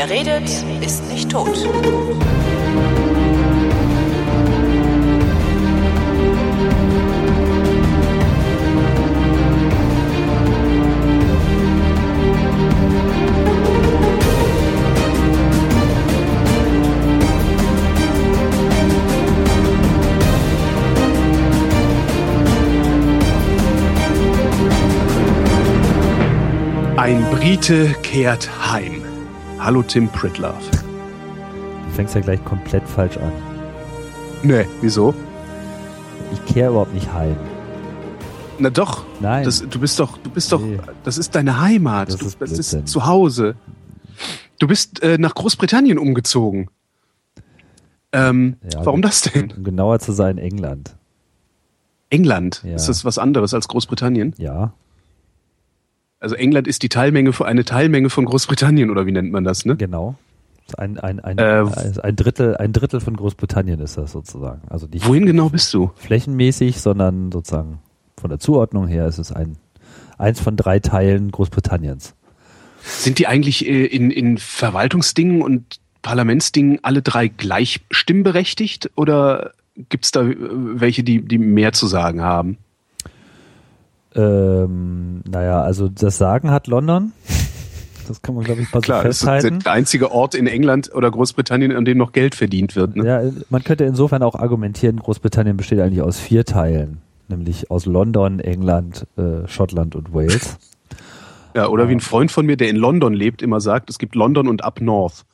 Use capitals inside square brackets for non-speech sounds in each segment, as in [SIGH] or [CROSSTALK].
Wer redet, ist nicht tot. Ein Brite kehrt heim. Hallo Tim Pritlove. Du fängst ja gleich komplett falsch an. Nee, wieso? Ich kehre überhaupt nicht heim. Na doch. Nein. Das, du bist doch, du bist doch, Nee. das ist deine Heimat. Das du, ist das ist zu Hause. Du bist äh, nach Großbritannien umgezogen. Ähm, Ja, warum das denn? Um genauer zu sein, England. England. Ja. Ist das was anderes als Großbritannien? Ja. Also England ist die Teilmenge von, eine Teilmenge von Großbritannien oder wie nennt man das, ne? Genau. Ein, ein, ein, Äh, ein, Drittel, ein Drittel von Großbritannien ist das sozusagen. Also nicht Wohin genau bist du? flächenmäßig, sondern sozusagen von der Zuordnung her ist es ein, eins von drei Teilen Großbritanniens. Sind die eigentlich äh, in, in Verwaltungsdingen und Parlamentsdingen alle drei gleich stimmberechtigt oder gibt es da äh, welche, die, die mehr zu sagen haben? Ähm, naja, also das Sagen hat London. Das kann man, glaube ich, mal so Klar, das ist festhalten. der einzige Ort in England oder Großbritannien, an dem noch Geld verdient wird. Ne? Ja, man könnte insofern auch argumentieren, Großbritannien besteht eigentlich aus vier Teilen, nämlich aus London, England, äh, Schottland und Wales. Ja, oder wie ein Freund von mir, der in London lebt, immer sagt, es gibt London und Up North.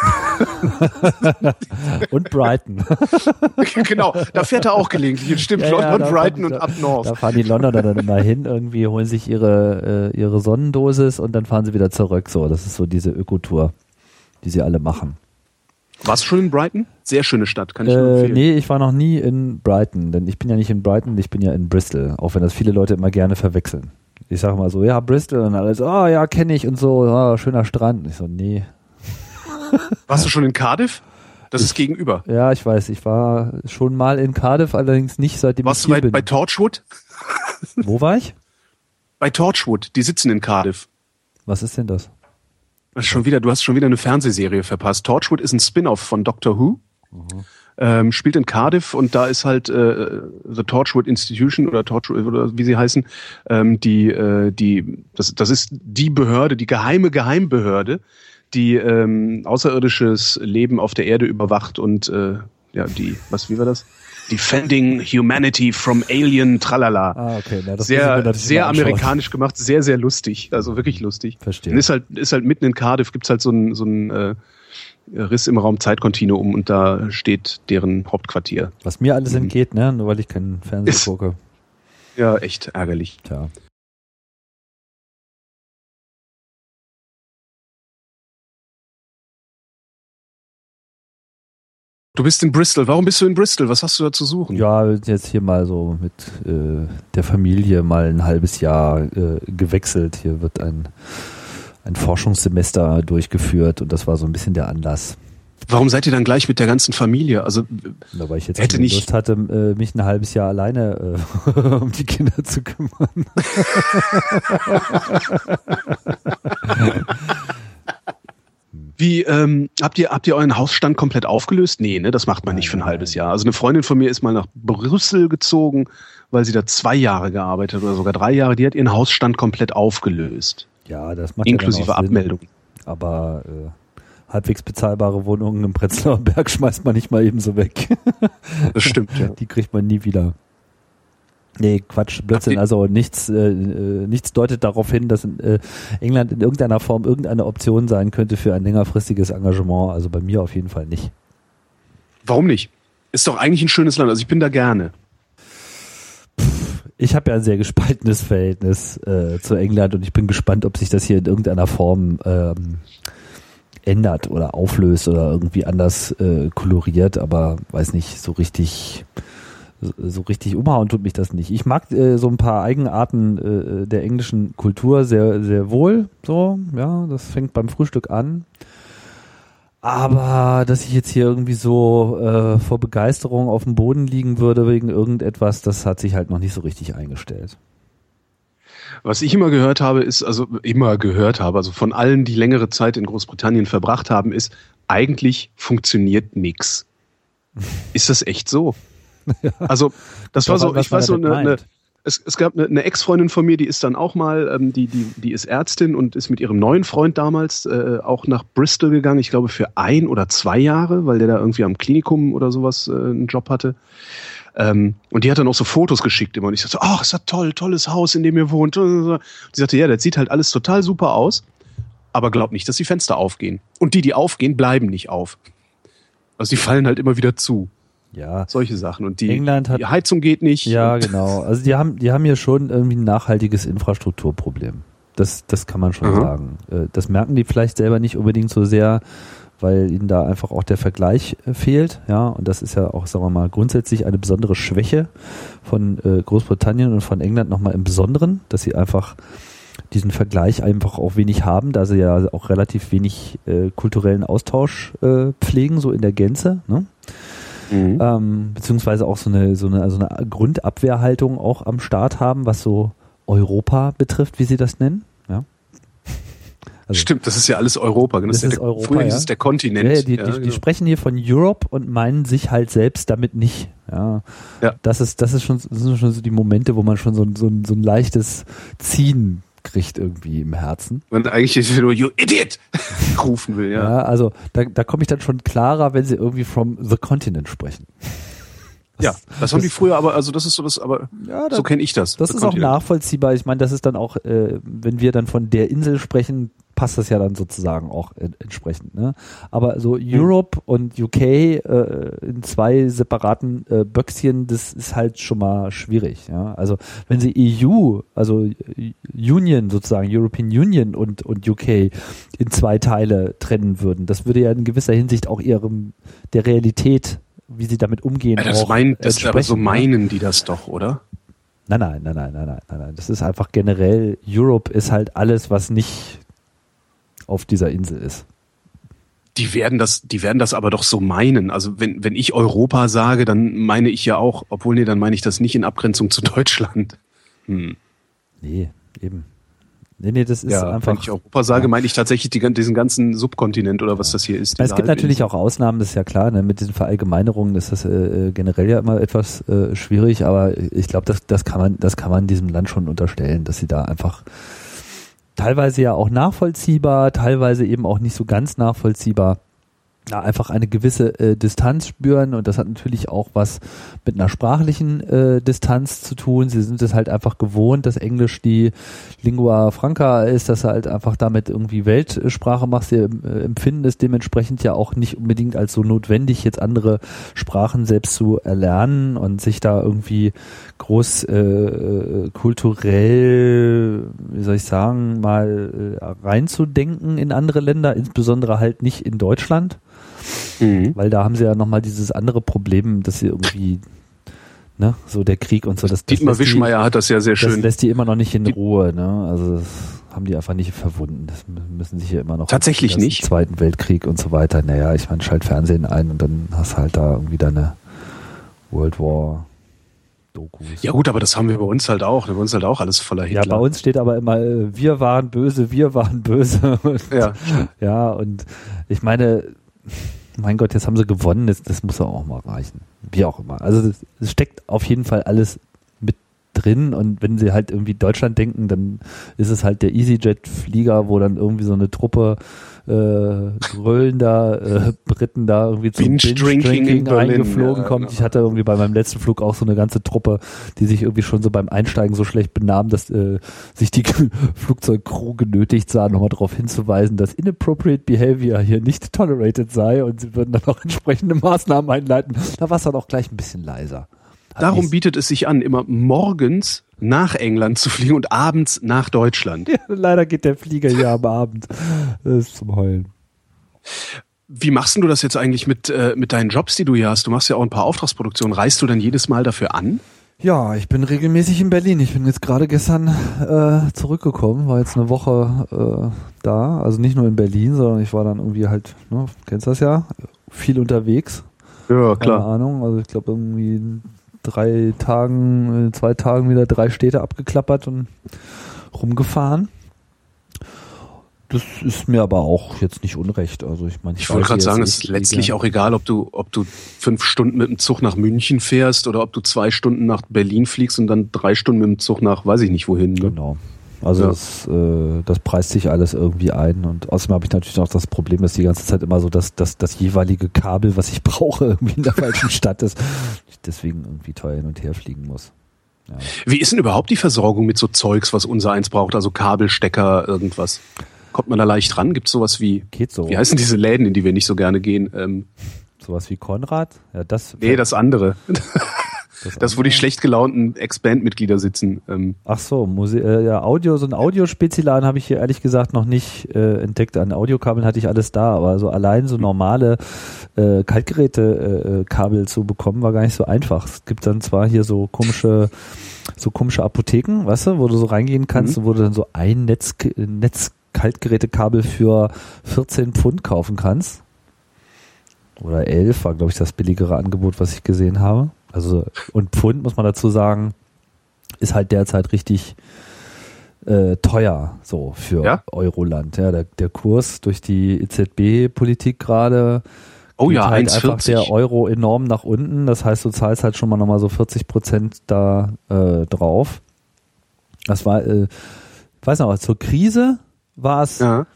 [LAUGHS] Und Brighton. [LAUGHS] genau, da fährt er auch gelegentlich. Stimmt, Ja, ja, London, da Brighton und Up North. Da fahren die Londoner dann immer hin, irgendwie holen sich ihre, äh, ihre Sonnendosis und dann fahren sie wieder zurück. So, das ist so diese Ökotour, die sie alle machen. Warst du schon in Brighton? Sehr schöne Stadt, kann ich nur Äh, empfehlen. nee, ich war noch nie in Brighton, denn ich bin ja nicht in Brighton, ich bin ja in Bristol, auch wenn das viele Leute immer gerne verwechseln. Ich sage mal so, ja, Bristol und alle so, ah ja, kenne ich und so, ah, schöner Strand. Ich so, nee. Warst du schon in Cardiff? Das ist gegenüber. Ja, ich weiß, ich war schon mal in Cardiff, allerdings nicht seitdem Warst ich du hier bei, bin. bei Torchwood? Wo war ich? Bei Torchwood, die sitzen in Cardiff. Was ist denn das? Das ist schon wieder, du hast schon wieder eine Fernsehserie verpasst. Torchwood ist ein Spin-off von Doctor Who. Ähm, spielt in Cardiff und da ist halt äh, The Torchwood Institution oder Torchwood oder wie sie heißen, ähm, die, äh, die, das, das ist die Behörde, die geheime Geheimbehörde, die ähm, außerirdisches Leben auf der Erde überwacht und äh, ja, die, was, wie war das? Defending Humanity from Alien Tralala. Ah, okay. Na, sehr, sehr amerikanisch gemacht, sehr, sehr lustig. Also wirklich lustig. Verstehe. Und ist halt, ist halt mitten in Cardiff, gibt's halt so einen so einen, äh, Riss im Raum Zeitkontinuum und da steht deren Hauptquartier. Was mir alles entgeht, ne? Nur weil ich keinen Fernsehen Mhm. Ist- gucke. Ja, echt ärgerlich. Tja. Du bist in Bristol. Warum bist du in Bristol? Was hast du da zu suchen? Ja, jetzt hier mal so mit äh, der Familie mal ein halbes Jahr äh, gewechselt. Hier wird ein, ein Forschungssemester durchgeführt und das war so ein bisschen der Anlass. Warum seid ihr dann gleich mit der ganzen Familie? Also Da weil ich jetzt Hätte nicht- Lust hatte, äh, mich ein halbes Jahr alleine äh, [LAUGHS] um die Kinder zu kümmern. [LAUGHS] [LAUGHS] wie ähm, habt ihr habt ihr euren Hausstand komplett aufgelöst? Nee, ne, das macht man nicht für ein halbes. Jahr. Also eine Freundin von mir ist mal nach Brüssel gezogen, weil sie da zwei Jahre gearbeitet hat oder sogar drei Jahre. Die hat ihren Hausstand komplett aufgelöst, Ja, das macht inklusive ja. Abmeldung. Aber äh, halbwegs bezahlbare Wohnungen im Prenzlauer Berg [LAUGHS] schmeißt man nicht mal eben so weg. Das stimmt. ja. Die kriegt man nie wieder. Nee, Quatsch, Blödsinn. Also nichts, äh, äh, nichts deutet darauf hin, dass äh, England in irgendeiner Form irgendeine Option sein könnte für ein längerfristiges Engagement. Also bei mir auf jeden Fall nicht. Warum nicht? Ist doch eigentlich ein schönes Land. Also ich bin da gerne. Ich habe ja ein sehr gespaltenes Verhältnis äh, zu England und ich bin gespannt, ob sich das hier in irgendeiner Form ähm, ändert oder auflöst oder irgendwie anders äh, koloriert, aber weiß nicht, so richtig so- richtig umhauen tut mich das nicht. Ich mag äh, so ein paar Eigenarten äh, der englischen Kultur sehr sehr wohl, so, ja, das fängt beim Frühstück an. Aber dass ich jetzt hier irgendwie so äh, vor Begeisterung auf dem Boden liegen würde wegen irgendetwas, das hat sich halt noch nicht so richtig eingestellt. Was ich immer gehört habe, ist, also immer gehört habe, also von allen, die längere Zeit in Großbritannien verbracht haben, ist, eigentlich funktioniert nichts. Ist das echt so? [LAUGHS] Also, das war so, ich weiß so eine, eine es, es, gab eine, eine Ex-Freundin von mir, die ist dann auch mal, ähm, die, die, die ist Ärztin und ist mit ihrem neuen Freund damals äh, auch nach Bristol gegangen, ich glaube für ein oder zwei Jahre, weil der da irgendwie am Klinikum oder sowas äh, einen Job hatte. Ähm, und die hat dann auch so Fotos geschickt immer. Und ich sagte, ach, ist das toll, tolles Haus, in dem ihr wohnt. Und die sagte, ja, das sieht halt alles total super aus, aber glaub nicht, dass die Fenster aufgehen. Und die, die aufgehen, bleiben nicht auf. Also die fallen halt immer wieder zu. Ja. Solche Sachen. Und die, England hat, die Heizung geht nicht. Ja, genau. Also die haben, die haben hier schon irgendwie ein nachhaltiges Infrastrukturproblem. Das, das kann man schon Aha. sagen. Äh, das merken die vielleicht selber nicht unbedingt so sehr, weil ihnen da einfach auch der Vergleich äh, fehlt. Ja, und das ist ja auch, sagen wir mal, grundsätzlich eine besondere Schwäche von äh, Großbritannien und von England nochmal im Besonderen, dass sie einfach diesen Vergleich einfach auch wenig haben, da sie ja auch relativ wenig äh, kulturellen Austausch äh, pflegen, so in der Gänze. Ne? Mhm. Ähm, beziehungsweise auch so eine, so eine, also eine Grundabwehrhaltung auch am Start haben, was so Europa betrifft, wie sie das nennen. Ja. Also, Stimmt, das ist ja alles Europa. Das, das ist, der, Europa, früher ja. hieß es der Kontinent. Ja, die, ja, die, genau. die, sprechen hier von Europe und meinen sich halt selbst damit nicht. Ja, ja. Das ist, das ist schon, das sind schon so die Momente, wo man schon so, so, so ein leichtes Ziehen kriegt irgendwie im Herzen. Und eigentlich nur You Idiot [LAUGHS] rufen will, ja. Ja, also da, da komme ich dann schon klarer, wenn sie irgendwie from the continent sprechen. Das, ja, das, das haben die früher, aber also das ist so das, aber ja, das, so kenne ich das. Das ist auch nachvollziehbar. Ich meine, das ist dann auch, äh, wenn wir dann von der Insel sprechen, passt das ja dann sozusagen auch entsprechend. Ne? Aber so mhm. Europe und UK äh, in zwei separaten äh, Böckschen, das ist halt schon mal schwierig. Ja? Also wenn sie EU, also Union sozusagen, European Union und, und UK in zwei Teile trennen würden, das würde ja in gewisser Hinsicht auch ihrem der Realität, wie sie damit umgehen, ja, das auch mein, das aber so ne? meinen die das doch, oder? Nein, nein, nein, nein, nein, nein, nein. Das ist einfach generell, Europe ist halt alles, was nicht auf dieser Insel ist. Die werden das, die werden das aber doch so meinen. Also wenn, wenn ich Europa sage, dann meine ich ja auch, obwohl nee, dann meine ich das nicht in Abgrenzung zu [LAUGHS] Deutschland. Hm. Nee, eben. Nee, nee, das ist ja, einfach. Wenn ich Europa sage, ja. meine ich tatsächlich die, diesen ganzen Subkontinent oder was das hier ist. Es gibt natürlich auch Ausnahmen, das ist ja klar. Ne? Mit diesen Verallgemeinerungen ist das äh, generell ja immer etwas äh, schwierig, aber ich glaube, das, das kann man, das kann man diesem Land schon unterstellen, dass sie da einfach teilweise ja auch nachvollziehbar, teilweise eben auch nicht so ganz nachvollziehbar ja, einfach eine gewisse äh, Distanz spüren und das hat natürlich auch was mit einer sprachlichen äh, Distanz zu tun. Sie sind es halt einfach gewohnt, dass Englisch die Lingua Franca ist, dass du halt einfach damit irgendwie Weltsprache machst. Sie äh, empfinden es dementsprechend ja auch nicht unbedingt als so notwendig, jetzt andere Sprachen selbst zu erlernen und sich da irgendwie groß äh, äh kulturell, wie soll ich sagen, mal äh, reinzudenken in andere Länder, insbesondere halt nicht in Deutschland. Mhm. Weil da haben sie ja nochmal dieses andere Problem, dass sie irgendwie, ne, so der Krieg und so. Das, das Dietmar Wischmeier hat das ja sehr schön. Das lässt die immer noch nicht in Ruhe, ne? Also das haben die einfach nicht verwunden. Das müssen sich ja immer noch. Tatsächlich nicht. Zweiten Weltkrieg und so weiter. Naja, ich meine, schalt Fernsehen ein und dann hast halt da irgendwie deine World War Dokus. Ja gut, aber das haben wir bei uns halt auch. Bei uns halt auch alles voller Hitler. Ja, bei uns steht aber immer, äh, wir waren böse, wir waren böse. [LAUGHS] Und, ja. ja, und ich meine, mein Gott, jetzt haben sie gewonnen, das, das muss auch mal reichen. Wie auch immer. Also es steckt auf jeden Fall alles drin und wenn sie halt irgendwie Deutschland denken, dann ist es halt der EasyJet-Flieger, wo dann irgendwie so eine Truppe äh, gröhlender äh, Briten da irgendwie zum Binge-Drinking Binge eingeflogen ja, kommt. Genau. Ich hatte irgendwie bei meinem letzten Flug auch so eine ganze Truppe, die sich irgendwie schon so beim Einsteigen so schlecht benahmen, dass äh, sich die [LAUGHS] Flugzeugcrew genötigt sah, nochmal darauf hinzuweisen, dass inappropriate behavior hier nicht tolerated sei und sie würden dann auch entsprechende Maßnahmen einleiten. Da war es dann auch gleich ein bisschen leiser. Darum bietet es sich an, immer morgens nach England zu fliegen und abends nach Deutschland. [LAUGHS] Ja, leider geht der Flieger hier am Abend. Das ist zum Heulen. Wie machst du das jetzt eigentlich mit, äh, mit deinen Jobs, die du hier hast? Du machst ja auch ein paar Auftragsproduktionen. Reist du dann jedes Mal dafür an? Ja, ich bin regelmäßig in Berlin. Ich bin jetzt gerade gestern äh, zurückgekommen, war jetzt eine Woche äh, da. Also nicht nur in Berlin, sondern ich war dann irgendwie halt, ne, kennst das ja, viel unterwegs. Ja, klar. Keine Ahnung, also ich glaube irgendwie drei Tagen, äh, zwei Tagen wieder drei Städte abgeklappert und rumgefahren. Das ist mir aber auch jetzt nicht unrecht. Also ich meine, ich, wollte gerade sagen, es ist letztlich auch egal, ob du, ob du fünf Stunden mit dem Zug nach München fährst oder ob du zwei Stunden nach Berlin fliegst und dann drei Stunden mit dem Zug nach, weiß ich nicht wohin. Ne? Genau. Also ja. das, äh, das preist sich alles irgendwie ein und außerdem habe ich natürlich noch das Problem, dass die ganze Zeit immer so, dass, dass das jeweilige Kabel, was ich [LAUGHS] brauche, irgendwie in der falschen Stadt ist. Ich deswegen irgendwie teuer hin und her fliegen muss. Ja. Wie ist denn überhaupt die Versorgung mit so Zeugs, was unser eins braucht, also Kabel, Stecker, irgendwas? Kommt man da leicht ran? Gibt es sowas wie, Geht so. wie heißen diese Läden, in die wir nicht so gerne gehen? Ähm, sowas wie Konrad? Ja, das. Nee, das andere. [LAUGHS] Das, das wo die schlecht gelaunten Ex-Band-Mitglieder sitzen. Ähm. Ach so, Muse äh, ja, Audio, so ein Audiospezialan habe ich hier ehrlich gesagt noch nicht äh, entdeckt. An Audiokabeln hatte ich alles da, aber so allein so normale äh, Kaltgeräte-Kabel äh, zu bekommen, war gar nicht so einfach. Es gibt dann zwar hier so komische so komische Apotheken, weißt du, wo du so reingehen kannst mhm. und wo du dann so ein Netz, Netz Kaltgerätekabel für 14 Pfund kaufen kannst. Oder 11 war, glaube ich, das billigere Angebot, was ich gesehen habe. Also, und Pfund, muss man dazu sagen, ist halt derzeit richtig äh, teuer, so für ja? Euroland. Ja, der, der Kurs durch die EZB-Politik gerade Oh ja, halt einfach der Euro enorm nach unten. Das heißt, du zahlst halt schon mal nochmal so 40 Prozent da äh, drauf. Das war, äh, weiß noch, zur Krise war es ja.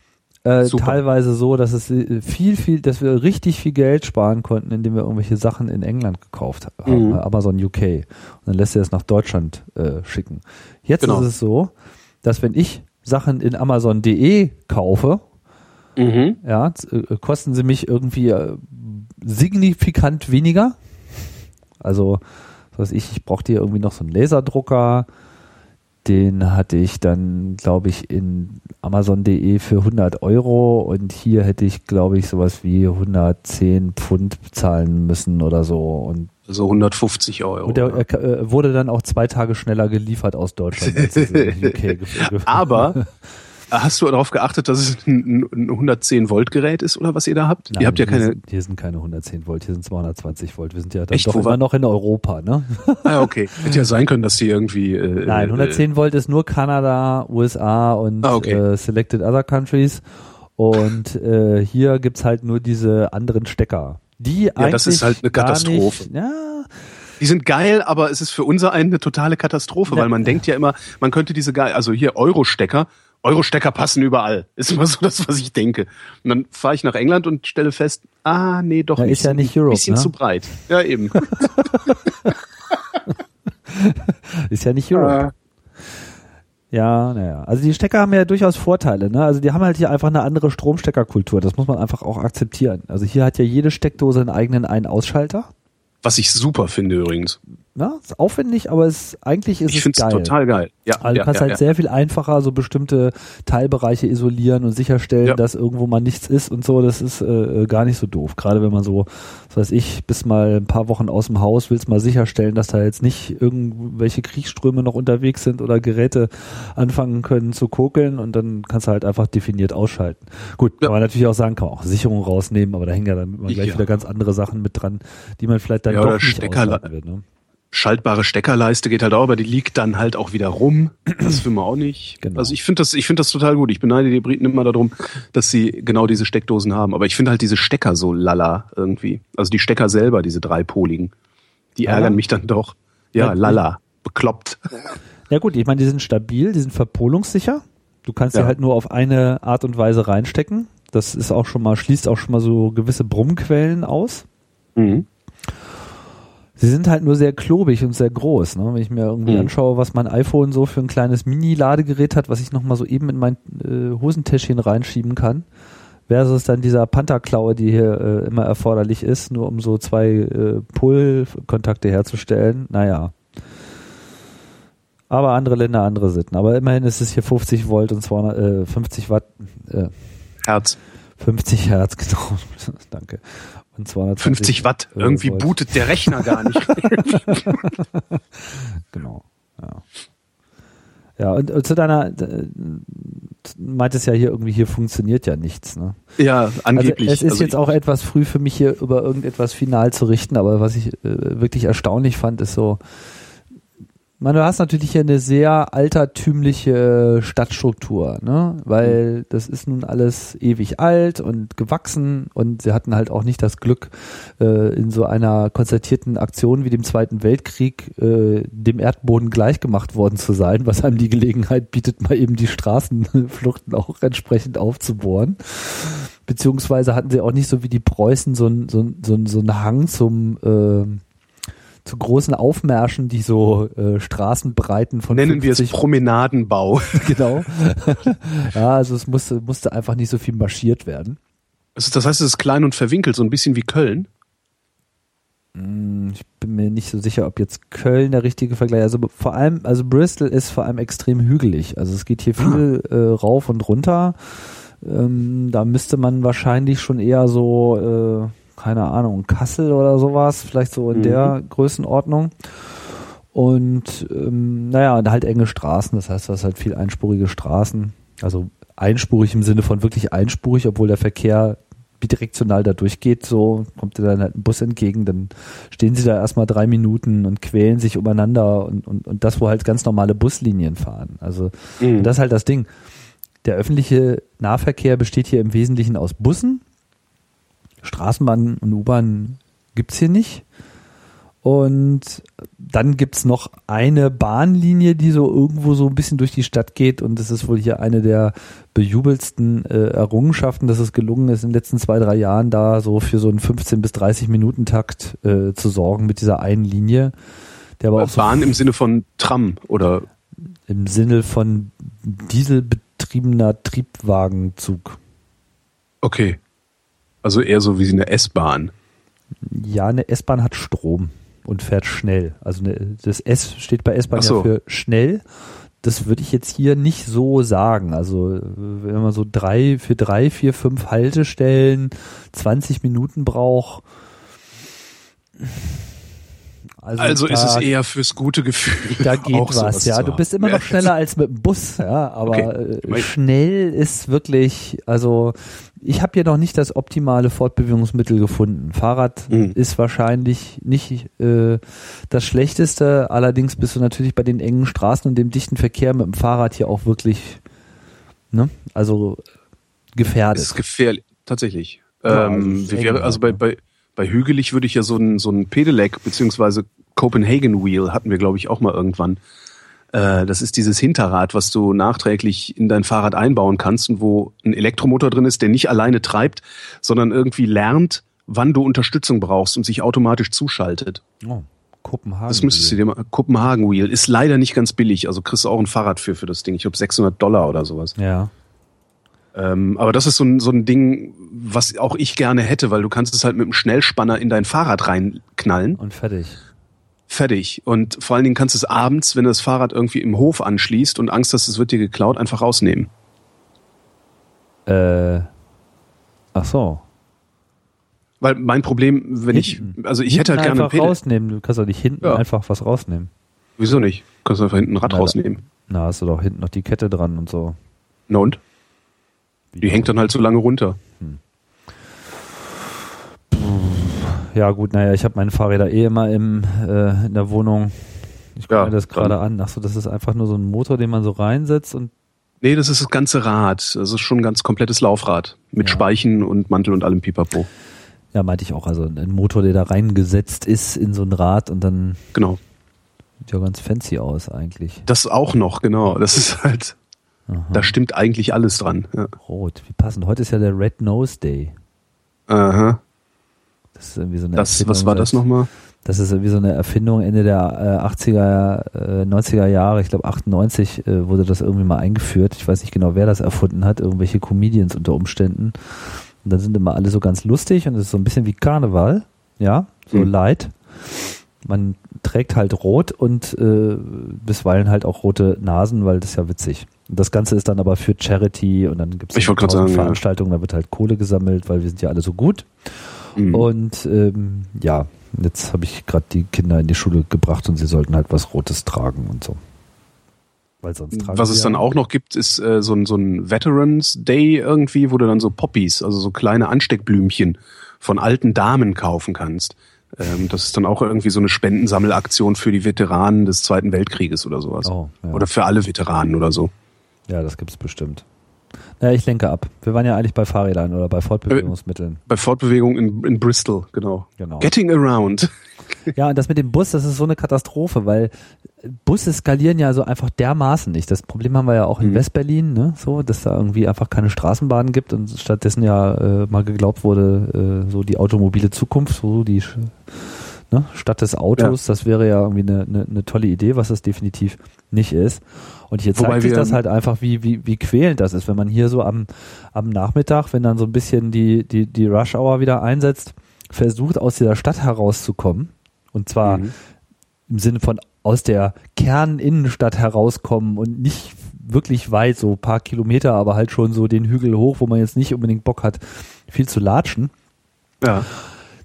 Äh, teilweise so, dass es äh, viel, viel, dass wir richtig viel Geld sparen konnten, indem wir irgendwelche Sachen in England gekauft haben, mhm. Amazon UK. Und dann lässt er es nach Deutschland äh, schicken. Jetzt genau. ist es so, dass wenn ich Sachen in Amazon.de kaufe, mhm. ja, äh, kosten sie mich irgendwie äh, signifikant weniger. Also, was weiß ich, ich brauche hier irgendwie noch so einen Laserdrucker, den hatte ich dann, glaube ich, in Amazon.de für 100 Euro und hier hätte ich, glaube ich, sowas wie 110 Pfund zahlen müssen oder so. Und also 150 Euro. Und der äh, wurde dann auch zwei Tage schneller geliefert aus Deutschland. Als in UK [LAUGHS] Aber Hast du darauf geachtet, dass es ein, ein 110 Volt Gerät ist oder was ihr da habt? Nein, ihr habt ja keine. Sind, hier sind keine 110 Volt, hier sind 220 Volt. Wir sind ja dann Echt, doch immer noch in Europa, ne? Ah, okay. Hätte ja sein können, dass die irgendwie. Äh, Nein, 110 äh, Volt ist nur Kanada, USA und ah, okay. äh, Selected Other Countries. Und äh, hier gibt's halt nur diese anderen Stecker. Die ja, das ist halt eine Katastrophe. Nicht, ja, die sind geil, aber es ist für unser einen eine totale Katastrophe, ja. weil man denkt ja immer, man könnte diese geil, also hier Euro-Stecker, Euro-Stecker passen überall. Ist immer so das, was ich denke. Und dann fahre ich nach England und stelle fest, ah, nee, doch nicht. Ist ja nicht Europe, bisschen ne? zu breit. Ja, eben. [LAUGHS] ist ja nicht Europe. Ah. Ja, naja. Also die Stecker haben ja durchaus Vorteile, ne? Also die haben halt hier einfach eine andere Stromsteckerkultur. Das muss man einfach auch akzeptieren. Also hier hat ja jede Steckdose einen eigenen Ein-Ausschalter. Was ich super finde übrigens. Ja, ist aufwendig, aber es, eigentlich ist ich es geil. Ich finde es total geil. Ja, also du kannst ja, halt ja. sehr viel einfacher so bestimmte Teilbereiche isolieren und sicherstellen, ja. dass irgendwo mal nichts ist und so. Das ist äh, gar nicht so doof. Gerade wenn man so, was weiß ich, bis mal ein paar Wochen aus dem Haus willst mal sicherstellen, dass da jetzt nicht irgendwelche Kriegsströme noch unterwegs sind oder Geräte anfangen können zu kokeln und dann kannst du halt einfach definiert ausschalten. Gut, kann man natürlich auch sagen, kann man auch Sicherung rausnehmen, aber da hängen ja dann gleich wieder ganz andere Sachen mit dran, die man vielleicht dann doch nicht ausschalten wird. Ne? Schaltbare Steckerleiste geht halt auch, aber die liegt dann halt auch wieder rum. Das will man auch nicht. [CLEARS THROAT] Genau. Also ich finde das, ich finde das total gut. Ich beneide die Briten immer darum, dass sie genau diese Steckdosen haben. Aber ich finde halt diese Stecker so lala irgendwie. Also die Stecker selber, diese dreipoligen, die lala. ärgern mich dann doch. Ja, ja lala, bekloppt. Ja gut, ich meine, die sind stabil, die sind verpolungssicher. Du kannst ja. sie halt nur auf eine Art und Weise reinstecken. Das ist auch schon mal, schließt auch schon mal so gewisse Brummquellen aus. Mhm. Sie sind halt nur sehr klobig und sehr groß. Ne? Wenn ich mir irgendwie mhm. anschaue, was mein iPhone so für ein kleines Mini-Ladegerät hat, was ich nochmal so eben in mein äh, Hosentäschchen reinschieben kann, versus dann dieser Pantherklaue, die hier äh, immer erforderlich ist, nur um so zwei äh, Pull-Kontakte herzustellen. Naja. Aber andere Länder, andere Sitten. Aber immerhin ist es hier 50 Volt und 200, äh, 50 Watt. Äh, Herz. 50 Hertz, [LAUGHS] genau. Danke. Und 250 Watt. Irgendwie Volt. bootet der Rechner gar nicht. [LAUGHS] genau. Ja. Ja, und, und zu deiner, äh, meintest ja hier irgendwie, hier funktioniert ja nichts. Ne? Ja, angeblich. Also es ist Also jetzt auch etwas früh für mich hier über irgendetwas final zu richten, aber was ich äh, wirklich erstaunlich fand, ist so, man, du hast natürlich hier eine sehr altertümliche Stadtstruktur, ne? Weil das ist nun alles ewig alt und gewachsen und sie hatten halt auch nicht das Glück, äh, in so einer konzertierten Aktion wie dem Zweiten Weltkrieg äh, dem Erdboden gleichgemacht worden zu sein, was einem die Gelegenheit bietet, mal eben die Straßenfluchten [LAUGHS] auch entsprechend aufzubohren. Beziehungsweise hatten sie auch nicht so wie die Preußen so ein, so ein, so ein, so einen Hang zum äh, zu großen Aufmärschen, die so äh, Straßenbreiten von Nennen wir es 50 Promenadenbau. [LAUGHS] [LAUGHS] genau. [LAUGHS] ja, also es musste, musste einfach nicht so viel marschiert werden. Also Das heißt, es ist klein und verwinkelt, so ein bisschen wie Köln. Ich bin mir nicht so sicher, ob jetzt Köln der richtige Vergleich. Also vor allem, also Bristol ist vor allem extrem hügelig. Also es geht hier viel äh, rauf und runter. Ähm, da müsste man wahrscheinlich schon eher so, äh, keine Ahnung, Kassel oder sowas, vielleicht so in Mhm. der Größenordnung. Und ähm, naja, und halt enge Straßen, das heißt, du hast halt viel einspurige Straßen. Also einspurig im Sinne von wirklich einspurig, obwohl der Verkehr bidirektional da durchgeht, so kommt dir dann halt ein Bus entgegen, dann stehen sie da erstmal drei Minuten und quälen sich umeinander und, und, und das, wo halt ganz normale Buslinien fahren. Also Mhm. das ist halt das Ding. Der öffentliche Nahverkehr besteht hier im Wesentlichen aus Bussen. Straßenbahn und U-Bahn gibt's hier nicht. Und dann gibt's noch eine Bahnlinie, die so irgendwo so ein bisschen durch die Stadt geht. Und das ist wohl hier eine der bejubelsten äh, Errungenschaften, dass es gelungen ist, in den letzten zwei, drei Jahren da so für so einen 15 bis 30 Minuten Takt äh, zu sorgen mit dieser einen Linie. Der aber auch so Bahn im Sinne von Tram oder im Sinne von dieselbetriebener Triebwagenzug. okay. Also eher so wie eine S-Bahn. Ja, eine S-Bahn hat Strom und fährt schnell. Also eine, das S steht bei S-Bahn Ach ja so. für schnell. Das würde ich jetzt hier nicht so sagen. Also wenn man so drei, für drei, vier, fünf Haltestellen 20 Minuten braucht. Also ist es da- eher fürs gute Gefühl. Da [LAUGHS] geht was, ja. Du bist immer noch schneller als mit dem Bus, ja. Aber Okay. äh, schnell ist wirklich, also ich habe hier noch nicht das optimale Fortbewegungsmittel gefunden. Fahrrad Mhm. ist wahrscheinlich nicht äh, das Schlechteste. Allerdings bist du natürlich bei den engen Straßen und dem dichten Verkehr mit dem Fahrrad hier auch wirklich, ne? Also gefährdet. Das ist gefährlich, tatsächlich. Ja, ähm, also eng wäre, also bei, bei, bei hügelig würde ich ja so ein, so ein Pedelec beziehungsweise Copenhagen Wheel hatten wir, glaube ich, auch mal irgendwann. Äh, das ist dieses Hinterrad, was du nachträglich in dein Fahrrad einbauen kannst und wo ein Elektromotor drin ist, der nicht alleine treibt, sondern irgendwie lernt, wann du Unterstützung brauchst und sich automatisch zuschaltet. oh, Kopenhagen. Das müsstest du dir mal, Copenhagen Wheel ist leider nicht ganz billig, also kriegst du auch ein Fahrrad für, für das Ding. Ich glaube 600 Dollar oder sowas. Ja. Ähm, aber das ist so ein, so ein Ding, was auch ich gerne hätte, weil du kannst es halt mit einem Schnellspanner in dein Fahrrad reinknallen. Und fertig. Fertig. Und vor allen Dingen kannst du es abends, wenn du das Fahrrad irgendwie im Hof anschließt und Angst hast, es wird dir geklaut, einfach rausnehmen. Äh, ach so. Weil mein Problem, wenn ich, also ich hätte halt Hinten gerne ein einfach rausnehmen. Du kannst doch nicht hinten Ja. einfach was rausnehmen. Wieso nicht? Kannst du einfach hinten ein Rad Na, rausnehmen. Na, hast du doch hinten noch die Kette dran und so. Na und? Die hängt dann halt so lange runter. Ja gut, naja, ich habe meine Fahrräder eh immer im, äh, in der Wohnung. Ich gucke Ja, mir das gerade an. Achso, das ist einfach nur so ein Motor, den man so reinsetzt und Nee, das ist das ganze Rad. Das ist schon ein ganz komplettes Laufrad. Mit Ja. Speichen und Mantel und allem Pipapo. ja, meinte ich auch, also ein Motor, der da reingesetzt ist in so ein Rad und dann Genau. sieht ja ganz fancy aus eigentlich. Das auch noch, genau. Das ist halt, Aha. da stimmt eigentlich alles dran. Ja. Rot, wie passend. Heute ist ja der Red Nose Day. Aha. Das ist irgendwie so eine Das, was war das nochmal? Das ist irgendwie so eine Erfindung Ende der äh, 80er, äh, 90er Jahre. Ich glaube 98 äh, wurde das irgendwie mal eingeführt. Ich weiß nicht genau, wer das erfunden hat. Irgendwelche Comedians unter Umständen. Und dann sind immer alle so ganz lustig und es ist so ein bisschen wie Karneval. Ja, so Hm. light. Man trägt halt rot und äh, bisweilen halt auch rote Nasen, weil das ist ja witzig. Und das Ganze ist dann aber für Charity und dann gibt es sagen, ja. Veranstaltungen, da wird halt Kohle gesammelt, weil wir sind ja alle so gut. Mhm. Und ähm, ja, jetzt habe ich gerade die Kinder in die Schule gebracht und sie sollten halt was Rotes tragen und so. Weil sonst tragen Was es dann auch noch gibt, ist äh, so, ein, so ein Veterans Day irgendwie, wo du dann so Poppies, also so kleine Ansteckblümchen von alten Damen kaufen kannst. Ähm, das ist dann auch irgendwie so eine Spendensammelaktion für die Veteranen des Zweiten Weltkrieges oder sowas. Oh, ja. Oder für alle Veteranen oder so. Ja, das gibt's bestimmt. Ja, ich lenke ab. Wir waren ja eigentlich bei Fahrrädern oder bei Fortbewegungsmitteln. Bei Fortbewegung in, in Bristol, genau. Genau. Getting around. [LAUGHS] Ja, und das mit dem Bus, das ist so eine Katastrophe, weil Busse skalieren ja so einfach dermaßen nicht. Das Problem haben wir ja auch in Mhm. Westberlin, ne, so, dass da irgendwie einfach keine Straßenbahnen gibt und stattdessen ja äh, mal geglaubt wurde, äh, so die automobile Zukunft, so die ne, Stadt des Autos, das wäre ja irgendwie eine, eine, eine tolle Idee, was es definitiv nicht ist. Und hier Wobei zeigt sich das halt einfach, wie, wie, wie quälend das ist, wenn man hier so am, am Nachmittag, wenn dann so ein bisschen die, die, die Rush Hour wieder einsetzt, versucht aus dieser Stadt herauszukommen. Und zwar Mhm. im Sinne von aus der Kerninnenstadt herauskommen und nicht wirklich weit, so ein paar Kilometer, aber halt schon so den Hügel hoch, wo man jetzt nicht unbedingt Bock hat, viel zu latschen Ja.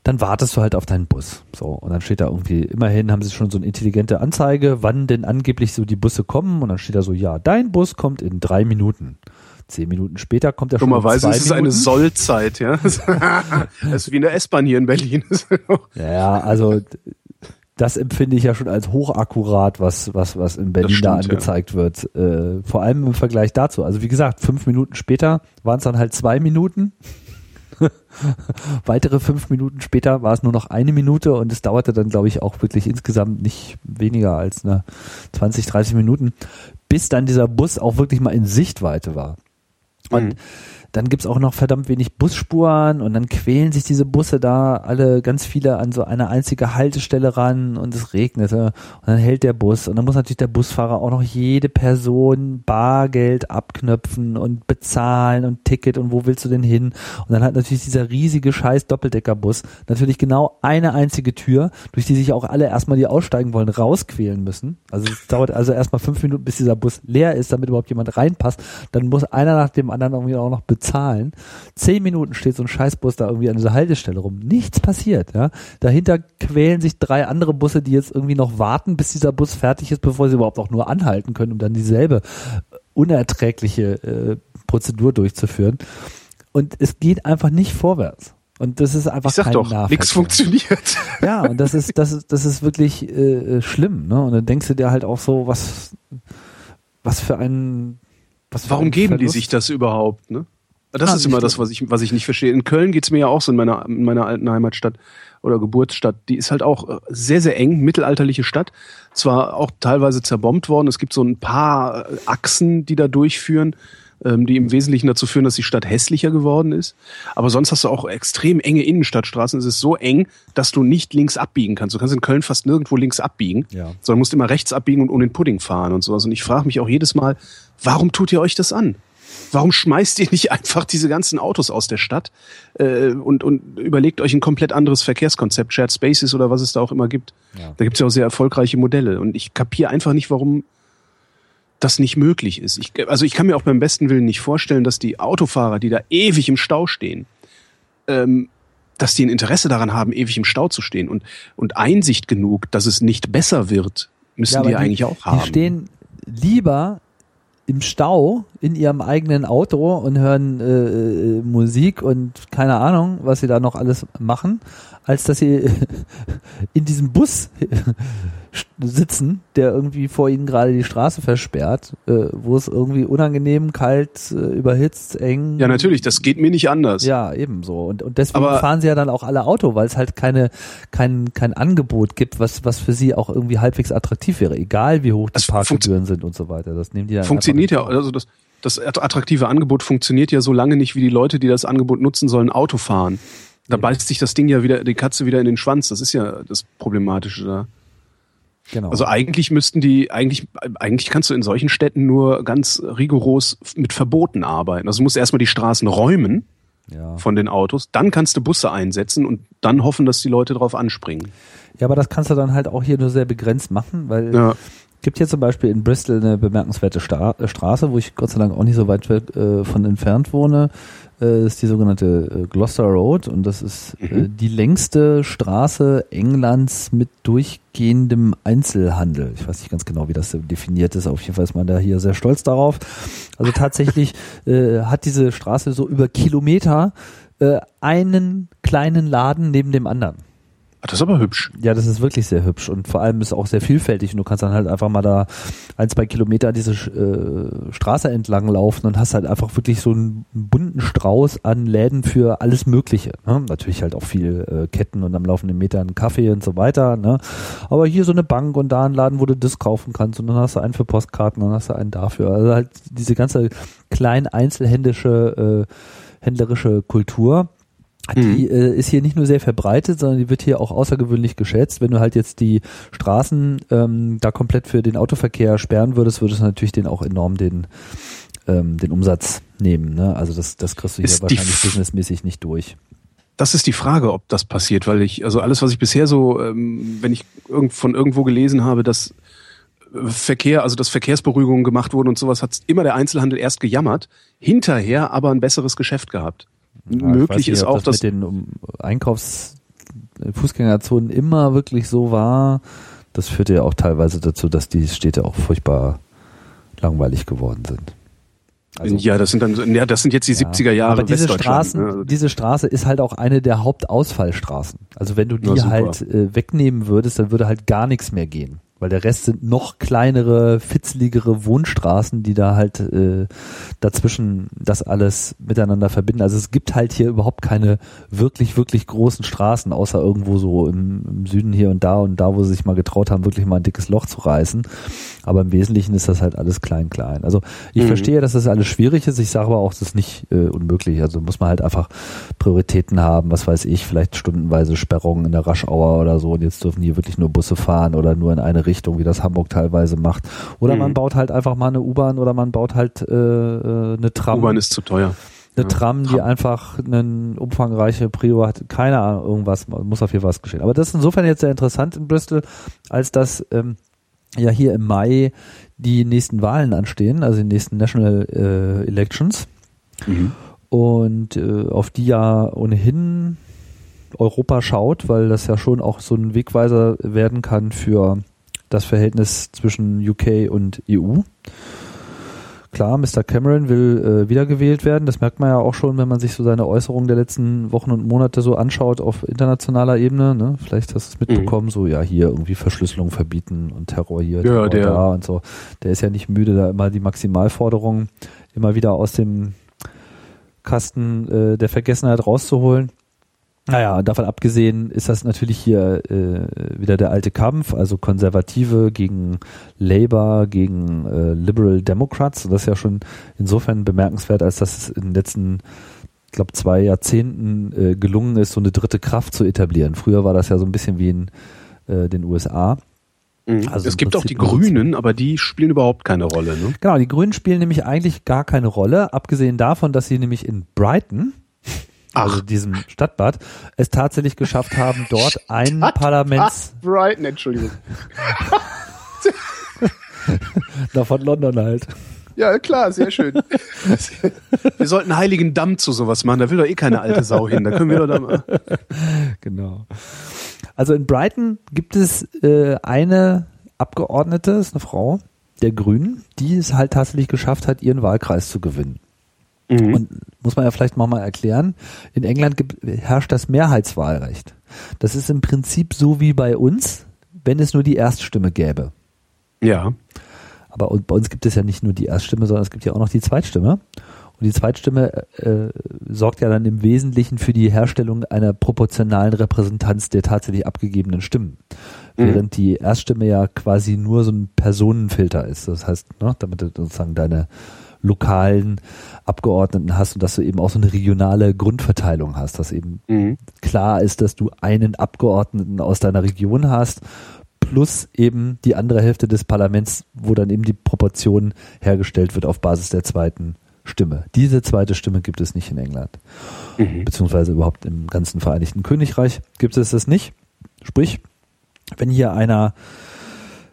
Dann wartest du halt auf deinen Bus. So, und dann steht da irgendwie, immerhin haben sie schon so eine intelligente Anzeige, wann denn angeblich so die Busse kommen. Und dann steht da so, ja, dein Bus kommt in drei Minuten. Zehn Minuten später kommt er schon Dummerweise zwei ist es eine Minuten. Sollzeit, ja. [LAUGHS] Das ist wie in der S-Bahn hier in Berlin. [LAUGHS] Ja, also das empfinde ich ja schon als hochakkurat, was, was, was in Berlin Das da stimmt, ja. angezeigt wird. Äh, vor allem im Vergleich dazu. Also wie gesagt, fünf Minuten später waren es dann halt zwei Minuten. [LAUGHS] Weitere fünf Minuten später war es nur noch eine Minute und es dauerte dann, glaube ich, auch wirklich insgesamt nicht weniger als eine 20, 30 Minuten, bis dann dieser Bus auch wirklich mal in Sichtweite war. Und Mhm. Dann gibt's auch noch verdammt wenig Busspuren und dann quälen sich diese Busse da alle ganz viele an so eine einzige Haltestelle ran und es regnete und dann hält der Bus und dann muss natürlich der Busfahrer auch noch jede Person Bargeld abknöpfen und bezahlen und Ticket und wo willst du denn hin und dann hat natürlich dieser riesige scheiß Doppeldeckerbus natürlich genau eine einzige Tür, durch die sich auch alle erstmal, die aussteigen wollen, rausquälen müssen. Also es dauert also erstmal fünf Minuten, bis dieser Bus leer ist, damit überhaupt jemand reinpasst. Dann muss einer nach dem anderen irgendwie auch noch bezahlen. Zehn Minuten steht so ein Scheißbus da irgendwie an dieser Haltestelle rum. Nichts passiert, ja. Dahinter quälen sich drei andere Busse, die jetzt irgendwie noch warten, bis dieser Bus fertig ist, bevor sie überhaupt auch nur anhalten können, um dann dieselbe unerträgliche äh, Prozedur durchzuführen. Und es geht einfach nicht vorwärts. Und das ist einfach Ich sag kein doch, nichts funktioniert. Ja, und das ist, das ist, das ist wirklich äh, schlimm, ne? Und dann denkst du dir halt auch so, was, was für ein, was für Warum ein geben die sich das überhaupt, ne? Das Ah, ist immer das, was ich, was ich nicht verstehe. In Köln geht's mir ja auch so in meiner, in meiner alten Heimatstadt oder Geburtsstadt. Die ist halt auch äh, sehr, sehr eng, mittelalterliche Stadt. Zwar auch teilweise zerbombt worden. Es gibt so ein paar äh, Achsen, die da durchführen, ähm, die im Wesentlichen dazu führen, dass die Stadt hässlicher geworden ist. Aber sonst hast du auch extrem enge Innenstadtstraßen. Es ist so eng, dass du nicht links abbiegen kannst. Du kannst in Köln fast nirgendwo links abbiegen, Ja. sondern musst immer rechts abbiegen und um den Pudding fahren und sowas. Und ich frage mich auch jedes Mal, warum tut ihr euch das an? Warum schmeißt ihr nicht [LAUGHS] einfach diese ganzen Autos aus der Stadt äh, und, und überlegt euch ein komplett anderes Verkehrskonzept, Shared Spaces oder was es da auch immer gibt? Ja. Da gibt es ja auch sehr erfolgreiche Modelle. Und ich kapiere einfach nicht, warum das nicht möglich ist. Ich, also ich kann mir auch beim besten Willen nicht vorstellen, dass die Autofahrer, die da ewig im Stau stehen, ähm, dass die ein Interesse daran haben, ewig im Stau zu stehen. Und, und Einsicht genug, dass es nicht besser wird, müssen Ja, die eigentlich auch haben. Die stehen lieber im Stau in ihrem eigenen Auto und hören äh, äh, Musik und keine Ahnung, was sie da noch alles machen, als dass sie [LAUGHS] in diesem Bus sitzen, der irgendwie vor ihnen gerade die Straße versperrt, äh, wo es irgendwie unangenehm, kalt, äh, überhitzt, eng. Ja, natürlich, das geht mir nicht anders. Ja, ebenso. Und, und deswegen Aber- fahren sie ja dann auch alle Auto, weil es halt keine, kein, kein Angebot gibt, was, was für sie auch irgendwie halbwegs attraktiv wäre, egal wie hoch die Parkgebühren sind und so weiter. Das nehmen die dann funktioniert ja, also das, das attraktive Angebot funktioniert ja so lange nicht, wie die Leute, die das Angebot nutzen sollen, Auto fahren. Da beißt sich das Ding ja wieder, die Katze wieder in den Schwanz. Das ist ja das Problematische da. Genau. Also eigentlich müssten die, eigentlich, eigentlich kannst du in solchen Städten nur ganz rigoros mit Verboten arbeiten. Also du musst erstmal die Straßen räumen ja. von den Autos, dann kannst du Busse einsetzen und dann hoffen, dass die Leute drauf anspringen. ja, aber das kannst du dann halt auch hier nur sehr begrenzt machen, weil Ja. Gibt hier zum Beispiel in Bristol eine bemerkenswerte Stra Straße, wo ich Gott sei Dank auch nicht so weit äh, von entfernt wohne. Äh, ist die sogenannte äh, Gloucester Road und das ist äh, mhm. die längste Straße Englands mit durchgehendem Einzelhandel. Ich weiß nicht ganz genau, wie das definiert ist. Auf jeden Fall ist man da hier sehr stolz darauf. Also tatsächlich [LAUGHS] äh, hat diese Straße so über Kilometer äh, einen kleinen Laden neben dem anderen. Das ist aber hübsch. Ja, das ist wirklich sehr hübsch und vor allem ist auch sehr vielfältig und du kannst dann halt einfach mal da ein, zwei Kilometer diese äh, Straße entlang laufen und hast halt einfach wirklich so einen bunten Strauß an Läden für alles Mögliche. Ne? Natürlich halt auch viel äh, Ketten und am laufenden Meter einen Kaffee und so weiter. Ne? Aber hier so eine Bank und da ein Laden, wo du das kaufen kannst und dann hast du einen für Postkarten, dann hast du einen dafür. Also halt diese ganze klein einzelhändische äh, händlerische Kultur die mhm. äh, ist hier nicht nur sehr verbreitet, sondern die wird hier auch außergewöhnlich geschätzt. Wenn du halt jetzt die Straßen ähm, da komplett für den Autoverkehr sperren würdest, würdest du natürlich den auch enorm den ähm, den Umsatz nehmen. Ne? Also das, das kriegst du hier ist wahrscheinlich businessmäßig nicht durch. Das ist die Frage, ob das passiert, weil ich, also alles, was ich bisher so, ähm, wenn ich irgend, von irgendwo gelesen habe, dass Verkehr, also dass Verkehrsberuhigungen gemacht wurden und sowas, hat immer der Einzelhandel erst gejammert, hinterher aber ein besseres Geschäft gehabt. Ja, möglich nicht, ist auch, das dass mit den Einkaufs Fußgängerzonen immer wirklich so war. Das führte ja auch teilweise dazu, dass die Städte auch furchtbar langweilig geworden sind. Also, ja, das sind dann, ja, das sind jetzt die ja, 70er Jahre. Aber diese Straßen, ne? Also diese Straße ist halt auch eine der Hauptausfallstraßen. Also wenn du die halt äh, wegnehmen würdest, dann würde halt gar nichts mehr gehen weil der Rest sind noch kleinere, fitzligere Wohnstraßen, die da halt äh, dazwischen das alles miteinander verbinden. Also es gibt halt hier überhaupt keine wirklich, wirklich großen Straßen, außer irgendwo so im, im Süden hier und da und da, wo sie sich mal getraut haben, wirklich mal ein dickes Loch zu reißen. Aber im Wesentlichen ist das halt alles klein, klein. Also ich mhm. verstehe, dass das alles schwierig ist. Ich sage aber auch, das ist nicht äh, unmöglich. Also muss man halt einfach Prioritäten haben, was weiß ich, vielleicht stundenweise Sperrungen in der Raschauer oder so und jetzt dürfen hier wirklich nur Busse fahren oder nur in eine Richtung, wie das Hamburg teilweise macht. Oder mhm. man baut halt einfach mal eine U-Bahn oder man baut halt äh, äh eine Tram. U-Bahn ist zu teuer. Eine ja. Tram, die einfach eine umfangreiche Prio hat. Keine Ahnung, irgendwas, muss auf jeden Fall was geschehen. Aber das ist insofern jetzt sehr interessant in Bristol, als dass ähm, ja hier im Mai die nächsten Wahlen anstehen, also die nächsten National äh, Elections. Mhm. Und äh, auf die ja ohnehin Europa schaut, weil das ja schon auch so ein Wegweiser werden kann für das Verhältnis zwischen UK und EU. Klar, Mr. Cameron will äh, wiedergewählt werden. Das merkt man ja auch schon, wenn man sich so seine Äußerungen der letzten Wochen und Monate so anschaut auf internationaler Ebene. Ne? Vielleicht hast du es mitbekommen, mhm. so ja hier irgendwie Verschlüsselung verbieten und Terror hier, Terror ja, der, da und so. Der ist ja nicht müde, da immer die Maximalforderungen immer wieder aus dem Kasten äh, der Vergessenheit rauszuholen. Naja, davon abgesehen ist das natürlich hier äh, wieder der alte Kampf, also Konservative gegen Labour, gegen äh, Liberal Democrats. Und das ist ja schon insofern bemerkenswert, als dass es in den letzten, ich glaube, zwei Jahrzehnten äh, gelungen ist, so eine dritte Kraft zu etablieren. Früher war das ja so ein bisschen wie in äh, den USA. Mhm. Also es gibt auch die Grünen, aber die spielen überhaupt keine Rolle. Ne? Genau, die Grünen spielen nämlich eigentlich gar keine Rolle, abgesehen davon, dass sie nämlich in Brighton also diesem Stadtbad, es tatsächlich geschafft haben, dort ein Parlaments... Brighton, Entschuldigung. [LAUGHS] Na, von London halt. Ja, klar, sehr schön. [LAUGHS] Wir sollten einen heiligen Damm zu sowas machen, da will doch eh keine alte Sau hin, da können wir doch da mal. [LAUGHS] Genau. Also in Brighton gibt es äh, eine Abgeordnete, ist eine Frau der Grünen, die es halt tatsächlich geschafft hat, ihren Wahlkreis zu gewinnen. Mhm. Und muss man ja vielleicht mal, mal erklären, in England herrscht das Mehrheitswahlrecht. Das ist im Prinzip so wie bei uns, wenn es nur die Erststimme gäbe. Ja. Aber bei uns gibt es ja nicht nur die Erststimme, sondern es gibt ja auch noch die Zweitstimme. Und die Zweitstimme äh, sorgt ja dann im Wesentlichen für die Herstellung einer proportionalen Repräsentanz der tatsächlich abgegebenen Stimmen. Mhm. Während die Erststimme ja quasi nur so ein Personenfilter ist. Das heißt, ne, damit du sozusagen deine lokalen Abgeordneten hast und dass du eben auch so eine regionale Grundverteilung hast, dass eben mhm. klar ist, dass du einen Abgeordneten aus deiner Region hast plus eben die andere Hälfte des Parlaments, wo dann eben die Proportion hergestellt wird auf Basis der zweiten Stimme. Diese zweite Stimme gibt es nicht in England. Mhm. Beziehungsweise überhaupt im ganzen Vereinigten Königreich gibt es das nicht. Sprich, wenn hier einer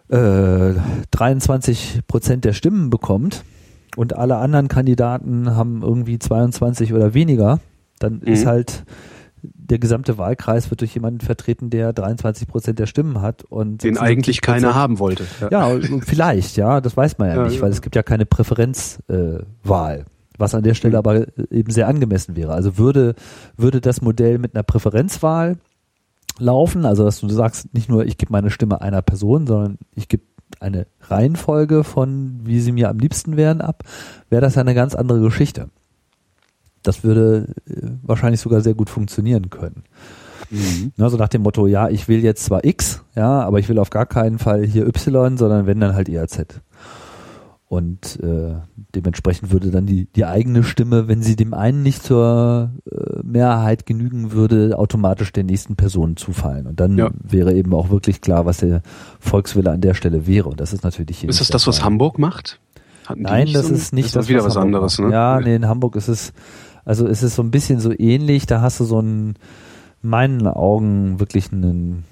äh, 23 Prozent der Stimmen bekommt und alle anderen Kandidaten haben irgendwie 22 oder weniger, dann Mhm. ist halt der gesamte Wahlkreis wird durch jemanden vertreten, der 23 Prozent der Stimmen hat und Den 76%. eigentlich keiner haben wollte. Ja, vielleicht, ja, das weiß man ja, Ja, nicht, ja. weil es gibt ja keine Präferenzwahl, äh, was an der Stelle Mhm. aber eben sehr angemessen wäre. Also würde, würde das Modell mit einer Präferenzwahl laufen, also dass du sagst, nicht nur ich gebe meine Stimme einer Person, sondern ich gebe eine Reihenfolge von, wie sie mir am liebsten wären, ab, wäre das ja eine ganz andere Geschichte. Das würde äh, wahrscheinlich sogar sehr gut funktionieren können. Mhm. Ne, so nach dem Motto, ja, ich will jetzt zwar X, ja, aber ich will auf gar keinen Fall hier Y, sondern wenn dann halt eher Z. Und äh, dementsprechend würde dann die, die eigene Stimme, wenn sie dem einen nicht zur äh, Mehrheit genügen würde, automatisch der nächsten Person zufallen. Und dann Ja. wäre eben auch wirklich klar, was der Volkswille an der Stelle wäre. Und das ist natürlich hier Ist das das, was Fall. Hamburg macht? Hatten Nein, das so ist nicht das. Ist wieder was Hamburg anderes, ne? Ja, nee, in Hamburg ist es, also ist es so ein bisschen so ähnlich. Da hast du so einen, in meinen Augen wirklich einen,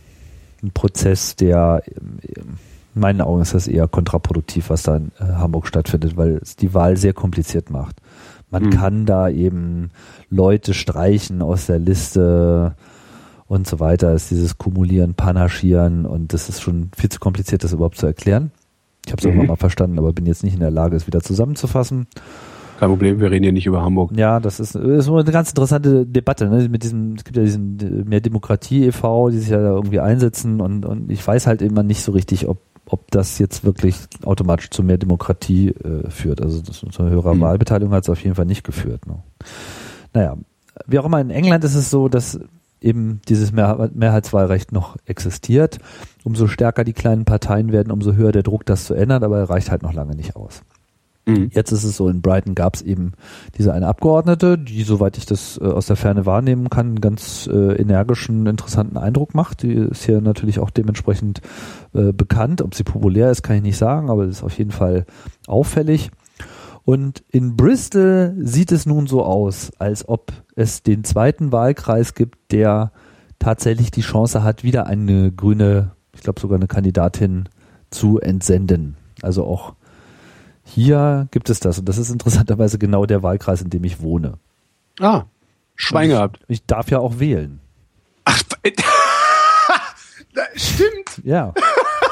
einen Prozess, der, ähm, in meinen Augen ist das eher kontraproduktiv, was da in äh, Hamburg stattfindet, weil es die Wahl sehr kompliziert macht. Man Mhm. kann da eben Leute streichen aus der Liste und so weiter. Es ist dieses Kumulieren, Panaschieren und das ist schon viel zu kompliziert, das überhaupt zu erklären. Ich habe es Mhm. irgendwann mal verstanden, aber bin jetzt nicht in der Lage, es wieder zusammenzufassen. Kein Problem, wir reden hier nicht über Hamburg. Ja, das ist, ist eine ganz interessante Debatte. Ne? Mit diesem, es gibt ja diesen mehr Demokratie e.V., die sich ja da irgendwie einsetzen und, und ich weiß halt immer nicht so richtig, ob, ob das jetzt wirklich automatisch zu mehr Demokratie äh, führt. Also das, zu höherer Hm. Wahlbeteiligung hat es auf jeden Fall nicht geführt. Ne? Naja, wie auch immer, in England ist es so, dass eben dieses Mehr Mehrheitswahlrecht noch existiert. Umso stärker die kleinen Parteien werden, umso höher der Druck, das zu ändern, aber er reicht halt noch lange nicht aus. Mhm. Jetzt ist es so, in Brighton gab es eben diese eine Abgeordnete, die, soweit ich das äh, aus der Ferne wahrnehmen kann, einen ganz äh, energischen, interessanten Eindruck macht. Die ist hier natürlich auch dementsprechend äh, bekannt. Ob sie populär ist, kann ich nicht sagen, aber ist auf jeden Fall auffällig. Und in Bristol sieht es nun so aus, als ob es den zweiten Wahlkreis gibt, der tatsächlich die Chance hat, wieder eine grüne, ich glaube sogar eine Kandidatin zu entsenden. Also auch hier gibt es das. Und das ist interessanterweise genau der Wahlkreis, in dem ich wohne. Ah, Schwein ich, gehabt. Ich darf ja auch wählen. Ach, [LAUGHS] stimmt. Ja.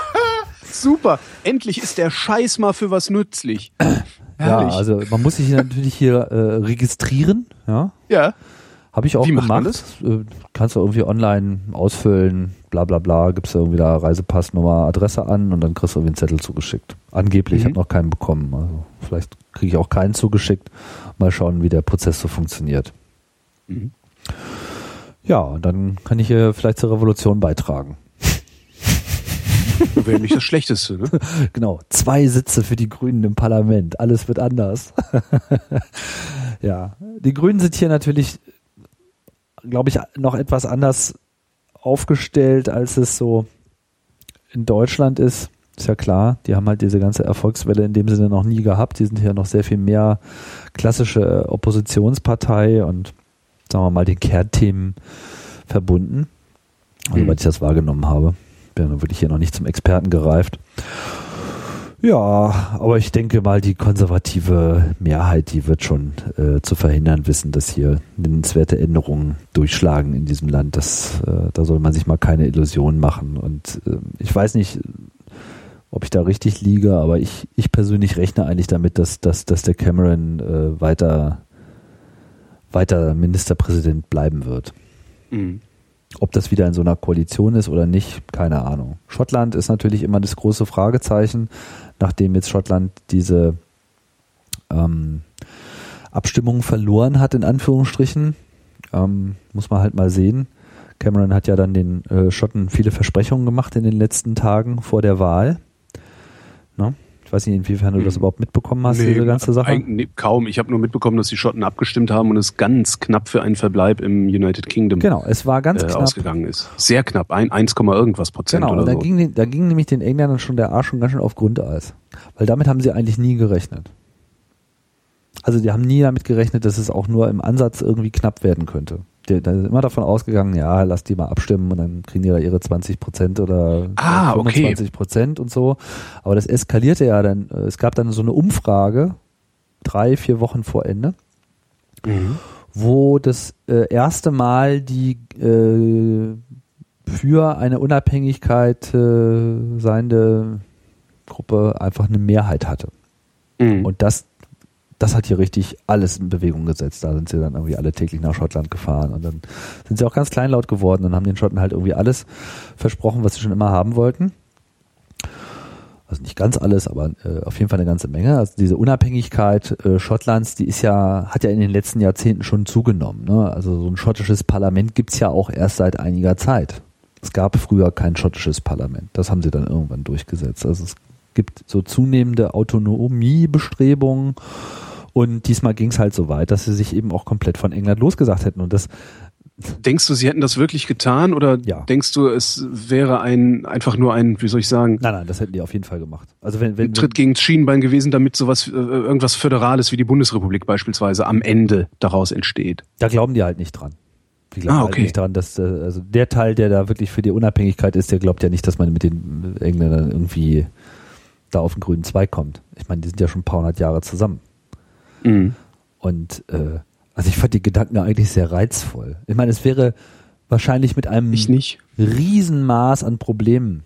[LAUGHS] Super. Endlich ist der Scheiß mal für was nützlich. [CLEARS THROAT] ja, also man muss sich natürlich hier äh, registrieren. Ja. Ja. Habe ich auch Wie gemacht. Äh, kannst du irgendwie online ausfüllen, bla bla bla, gibst du irgendwie da Reisepassnummer, Adresse an und dann kriegst du irgendwie einen Zettel zugeschickt. Angeblich, ich Mhm. habe noch keinen bekommen. Also vielleicht kriege ich auch keinen zugeschickt. Mal schauen, wie der Prozess so funktioniert. Mhm. Ja, und dann kann ich hier vielleicht zur Revolution beitragen. Wäre nicht das Schlechteste, ne? [LAUGHS] Genau, zwei Sitze für die Grünen im Parlament. Alles wird anders. [LAUGHS] ja, die Grünen sind hier natürlich, glaube ich, noch etwas anders aufgestellt, als es so in Deutschland ist. Ist ja klar, die haben halt diese ganze Erfolgswelle in dem Sinne noch nie gehabt. Die sind hier noch sehr viel mehr klassische Oppositionspartei und sagen wir mal den Kernthemen verbunden, also, Mhm. weil ich das wahrgenommen habe. Bin dann wirklich hier noch nicht zum Experten gereift. Ja, aber ich denke mal, die konservative Mehrheit, die wird schon äh, zu verhindern wissen, dass hier nennenswerte Änderungen durchschlagen in diesem Land. Das, äh, da soll man sich mal keine Illusionen machen. Und äh, ich weiß nicht, ob ich da richtig liege, aber ich, ich persönlich rechne eigentlich damit, dass, dass, dass der Cameron äh, weiter, weiter Ministerpräsident bleiben wird. Mhm. Ob das wieder in so einer Koalition ist oder nicht, keine Ahnung. Schottland ist natürlich immer das große Fragezeichen, nachdem jetzt Schottland diese ähm, Abstimmung verloren hat, in Anführungsstrichen. Ähm, muss man halt mal sehen. Cameron hat ja dann den äh, Schotten viele Versprechungen gemacht in den letzten Tagen vor der Wahl. Ne? Ich weiß nicht, inwiefern du das Mhm. überhaupt mitbekommen hast, Nee, diese ganze Sache. nee, kaum. Ich habe nur mitbekommen, dass die Schotten abgestimmt haben und es ganz knapp für einen Verbleib im United Kingdom Genau, es war ganz äh, knapp. ausgegangen ist. Sehr knapp, ein 1, irgendwas Prozent Genau, oder da, so. ging, da ging nämlich den Engländern schon der Arsch schon ganz schön auf Grundeis. Weil damit haben sie eigentlich nie gerechnet. Also die haben nie damit gerechnet, dass es auch nur im Ansatz irgendwie knapp werden könnte. Da ist immer davon ausgegangen, ja, lass die mal abstimmen und dann kriegen die da ihre 20 Prozent oder Ah, okay. 25 Prozent und so. Aber das eskalierte ja dann. äh, Es gab dann so eine Umfrage, drei, vier Wochen vor Ende, wo das äh, erste Mal die äh, für eine Unabhängigkeit äh, seiende Gruppe einfach eine Mehrheit hatte. Mhm. Und das, das hat hier richtig alles in Bewegung gesetzt. Da sind sie dann irgendwie alle täglich nach Schottland gefahren und dann sind sie auch ganz kleinlaut geworden und haben den Schotten halt irgendwie alles versprochen, was sie schon immer haben wollten. Also nicht ganz alles, aber äh, auf jeden Fall eine ganze Menge. Also diese Unabhängigkeit äh, Schottlands, die ist ja, hat ja in den letzten Jahrzehnten schon zugenommen. Ne? Also so ein schottisches Parlament gibt's ja auch erst seit einiger Zeit. Es gab früher kein schottisches Parlament. Das haben sie dann irgendwann durchgesetzt. Also es gibt so zunehmende Autonomiebestrebungen und diesmal ging es halt so weit, dass sie sich eben auch komplett von England losgesagt hätten. Und das Denkst du, sie hätten das wirklich getan oder Ja. denkst du, es wäre ein einfach nur ein, wie soll ich sagen, Nein, nein, das hätten die auf jeden Fall gemacht. Also wenn, wenn, ein Tritt gegen das Schienenbein gewesen, damit sowas äh, irgendwas Föderales wie die Bundesrepublik beispielsweise am Ende daraus entsteht? da glauben die halt nicht dran. Die glauben Ah, halt okay. nicht dran, dass äh, also der Teil, der da wirklich für die Unabhängigkeit ist, der glaubt ja nicht, dass man mit den Engländern irgendwie da auf den grünen Zweig kommt. Ich meine, die sind ja schon ein paar hundert Jahre zusammen. Mhm. Und äh, also ich fand die Gedanken eigentlich sehr reizvoll. Ich meine, es wäre wahrscheinlich mit einem Ich nicht. Riesenmaß an Problemen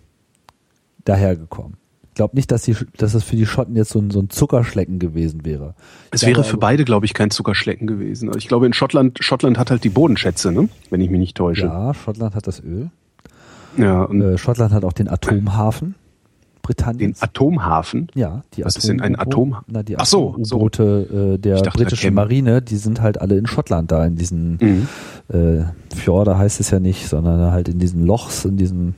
dahergekommen. Ich glaube nicht, dass, die, dass es für die Schotten jetzt so ein, so ein Zuckerschlecken gewesen wäre. Es wäre für beide, glaube ich, kein Zuckerschlecken gewesen. Also ich glaube, in Schottland, Schottland hat halt die Bodenschätze, ne? wenn ich mich nicht täusche. Ja, Schottland hat das Öl. Ja, und Äh, Schottland hat auch den Atomhafen den Britanniens. Atomhafen. ja, die Was ist denn ein Atom- Atom- Na, die Ach so, so. Atom-U-Boote äh, der dachte, britischen Marine, die sind halt alle in Schottland da, in diesen Mhm. äh, Fjorde heißt es ja nicht, sondern halt in diesen Lochs, in diesen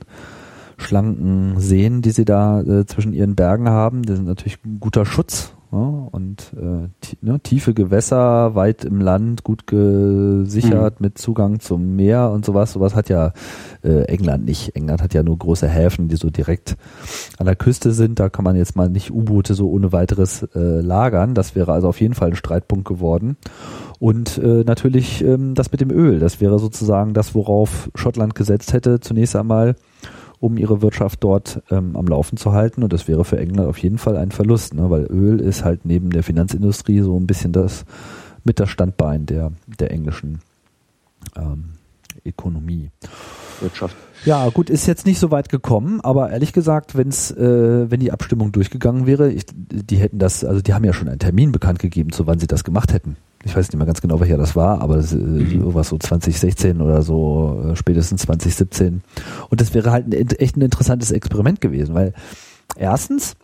schlanken Seen, die sie da äh, zwischen ihren Bergen haben. Das sind natürlich ein guter Schutz. Ja, und äh, ne, tiefe Gewässer, weit im Land, gut gesichert mit Zugang zum Meer und sowas. Sowas hat ja äh, England nicht. England hat ja nur große Häfen, die so direkt an der Küste sind. Da kann man jetzt mal nicht U-Boote so ohne weiteres äh, lagern. Das wäre also auf jeden Fall ein Streitpunkt geworden. Und äh, natürlich ähm, das mit dem Öl. Das wäre sozusagen das, worauf Schottland gesetzt hätte, zunächst einmal, um ihre Wirtschaft dort ähm, am Laufen zu halten. Und das wäre für England auf jeden Fall ein Verlust, ne? weil Öl ist halt neben der Finanzindustrie so ein bisschen das mit das Standbein der, der englischen ähm, Ökonomie. Wirtschaft. Ja, gut, ist jetzt nicht so weit gekommen, aber ehrlich gesagt, wenn's, äh, wenn die Abstimmung durchgegangen wäre, ich, die hätten das, also die haben ja schon einen Termin bekannt gegeben, zu wann sie das gemacht hätten. Ich weiß nicht mehr ganz genau, welcher das war, aber das, äh, irgendwas so 2016 oder so, äh, spätestens 2017. Und das wäre halt ein, echt ein interessantes Experiment gewesen, weil erstens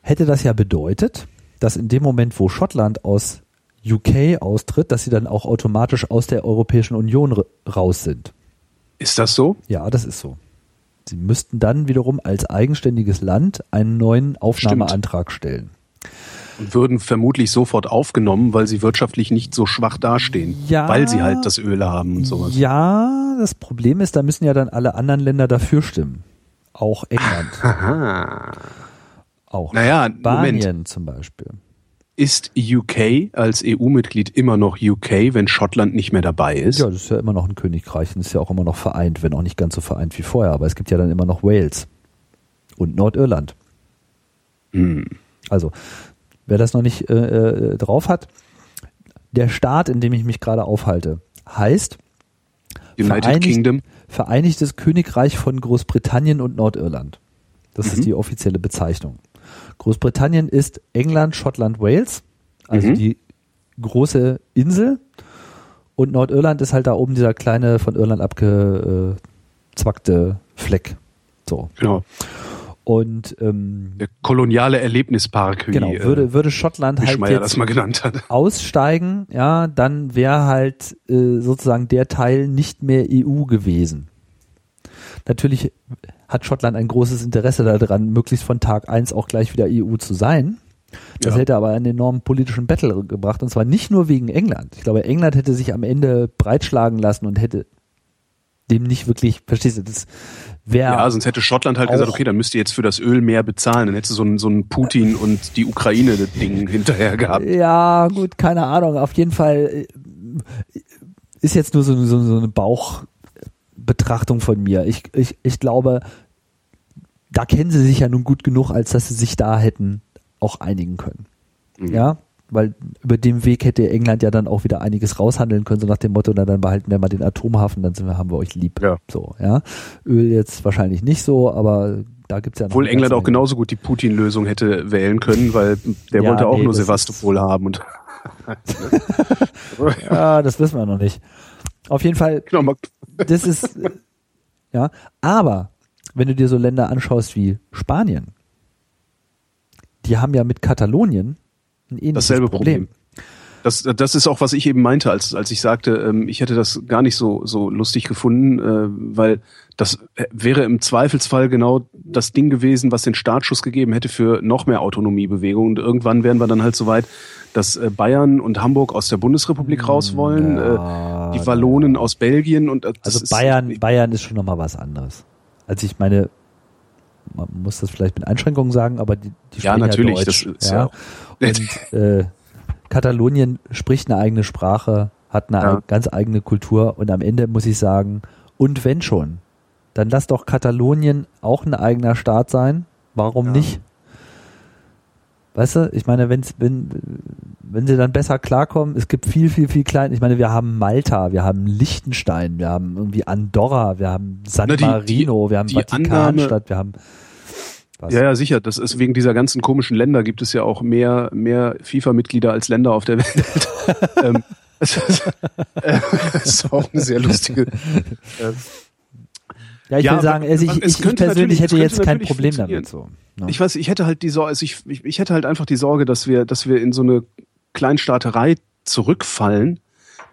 hätte das ja bedeutet, dass in dem Moment, wo Schottland aus UK austritt, dass sie dann auch automatisch aus der Europäischen Union ra- raus sind. Ist das so? Ja, das ist so. Sie müssten dann wiederum als eigenständiges Land einen neuen Aufnahmeantrag stellen. Und würden vermutlich sofort aufgenommen, weil sie wirtschaftlich nicht so schwach dastehen. Ja. Weil sie halt das Öl haben und sowas. Ja, das Problem ist, da müssen ja dann alle anderen Länder dafür stimmen. Auch England. [LAUGHS] Aha. auch Naja, Spanien Moment. zum Beispiel. Ist UK als EU-Mitglied immer noch UK, wenn Schottland nicht mehr dabei ist? Ja, das ist ja immer noch ein Königreich und ist ja auch immer noch vereint, wenn auch nicht ganz so vereint wie vorher. Aber es gibt ja dann immer noch Wales und Nordirland. Hm. Also, wer das noch nicht äh, äh, drauf hat, der Staat, in dem ich mich gerade aufhalte, heißt Vereinigt-. Vereinigtes Königreich von Großbritannien und Nordirland. Das Mhm. ist die offizielle Bezeichnung. Großbritannien ist England, Schottland, Wales, also Mhm. die große Insel. Und Nordirland ist halt da oben dieser kleine, von Irland abgezwackte Fleck. So. Genau. Und ähm, Der koloniale Erlebnispark, genau, äh, würde, würde Schottland halt Schmeier jetzt das mal genannt hat. [LAUGHS] aussteigen, ja, dann wäre halt äh, sozusagen der Teil nicht mehr EU gewesen. Natürlich hat Schottland ein großes Interesse daran, möglichst von Tag eins auch gleich wieder EU zu sein. Das Ja. hätte aber einen enormen politischen Battle gebracht und zwar nicht nur wegen England. Ich glaube, England hätte sich am Ende breitschlagen lassen und hätte dem nicht wirklich, verstehst du, das wäre Ja, sonst hätte Schottland halt gesagt, okay, dann müsst ihr jetzt für das Öl mehr bezahlen. Dann hättest du so ein, so ein Putin und die Ukraine-Ding [LAUGHS] hinterher gehabt. Ja, gut, keine Ahnung. Auf jeden Fall, äh, ist jetzt nur so, so, so eine Bauchbetrachtung von mir. Ich, ich, ich glaube, da kennen sie sich ja nun gut genug, als dass sie sich da hätten auch einigen können. Mhm. Ja, weil über den Weg hätte England ja dann auch wieder einiges raushandeln können, so nach dem Motto, na dann behalten wir mal den Atomhafen, dann sind wir, haben wir euch lieb. Ja. So, ja. Öl jetzt wahrscheinlich nicht so, aber da gibt's ja noch Obwohl England auch genauso gut die Putin-Lösung hätte wählen können, weil der ja, wollte auch nee, nur Sevastopol haben und [LAUGHS] ja, das wissen wir noch nicht. Auf jeden Fall, genau, das ist, ja, aber wenn du dir so Länder anschaust wie Spanien, die haben ja mit Katalonien ein ähnliches Dasselbe Problem. Problem. Das, das ist auch, was ich eben meinte, als, als ich sagte, ähm, ich hätte das gar nicht so, so lustig gefunden, äh, weil das wäre im Zweifelsfall genau das Ding gewesen, was den Startschuss gegeben hätte für noch mehr Autonomiebewegung. Und irgendwann wären wir dann halt so weit, dass äh, Bayern und Hamburg aus der Bundesrepublik hm, raus wollen, ja, äh, die Wallonen aus Belgien und äh, also Bayern, ist, Bayern ist schon nochmal was anderes. Als ich meine, man muss das vielleicht mit Einschränkungen sagen, aber die, die ja natürlich, ja Deutsch, das ist ja. ja. Und äh, Katalonien spricht eine eigene Sprache, hat eine ja. ganz eigene Kultur und am Ende muss ich sagen, und wenn schon, dann lass doch Katalonien auch ein eigener Staat sein. Warum ja. nicht? Weißt du, ich meine, wenn's, wenn, wenn sie dann besser klarkommen, es gibt viel, viel, viel klein. Ich meine, wir haben Malta, wir haben Liechtenstein, wir haben irgendwie Andorra, wir haben San Na, die, Marino, die, wir haben Vatikanstadt, wir haben was? Ja, ja, sicher. Das ist wegen dieser ganzen komischen Länder gibt es ja auch mehr, mehr FIFA-Mitglieder als Länder auf der Welt. [LAUGHS] ähm, das, ist, äh, das ist auch eine sehr lustige. Äh, ja, ich ja, will sagen, also ich, ich, ich persönlich hätte jetzt kein Problem damit so. No. Ne? Ich weiß, ich hätte halt die Sorge, also ich, ich, ich hätte halt einfach die Sorge, dass wir, dass wir in so eine Kleinstaaterei zurückfallen,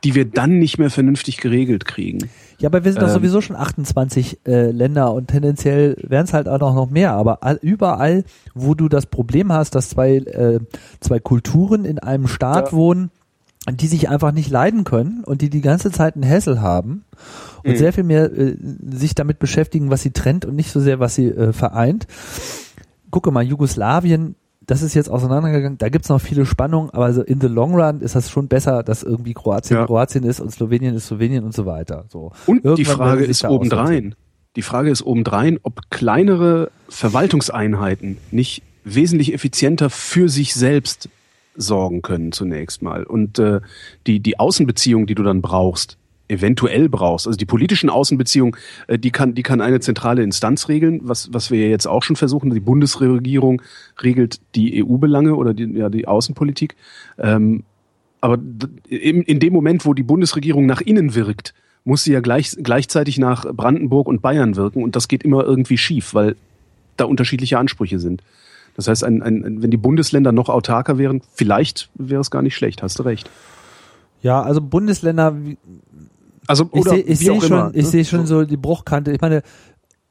die wir dann nicht mehr vernünftig geregelt kriegen. Ja, aber wir sind ähm, doch sowieso schon 28 äh, Länder und tendenziell wären es halt auch noch mehr. Aber all, überall, wo du das Problem hast, dass zwei, äh, zwei Kulturen in einem Staat ja. wohnen, die sich einfach nicht leiden können und die die ganze Zeit einen Hessel haben und mhm. sehr viel mehr äh, sich damit beschäftigen, was sie trennt und nicht so sehr, was sie äh, vereint. Gucke mal, Jugoslawien das ist jetzt auseinandergegangen. Da gibt's noch viele Spannungen, aber so in the long run ist das schon besser, dass irgendwie Kroatien ja. Kroatien ist und Slowenien ist Slowenien und so weiter. So. Und Irgendwann die Frage ist obendrein. Die Frage ist obendrein, ob kleinere Verwaltungseinheiten nicht wesentlich effizienter für sich selbst sorgen können zunächst mal. Und äh, die, die Außenbeziehung, die du dann brauchst, eventuell brauchst. Also die politischen Außenbeziehungen, äh, die kann, die kann eine zentrale Instanz regeln, was, was wir jetzt auch schon versuchen. Die Bundesregierung regelt die EU-Belange oder die, ja, die Außenpolitik. Ähm, aber in, in dem Moment, wo die Bundesregierung nach innen wirkt, muss sie ja gleich, gleichzeitig nach Brandenburg und Bayern wirken und das geht immer irgendwie schief, weil da unterschiedliche Ansprüche sind. Das heißt, ein, ein, wenn die Bundesländer noch autarker wären, vielleicht wäre es gar nicht schlecht, hast du recht. Ja, also Bundesländer, also oder ich sehe seh schon, immer, ich ne? sehe schon so die Bruchkante. Ich meine,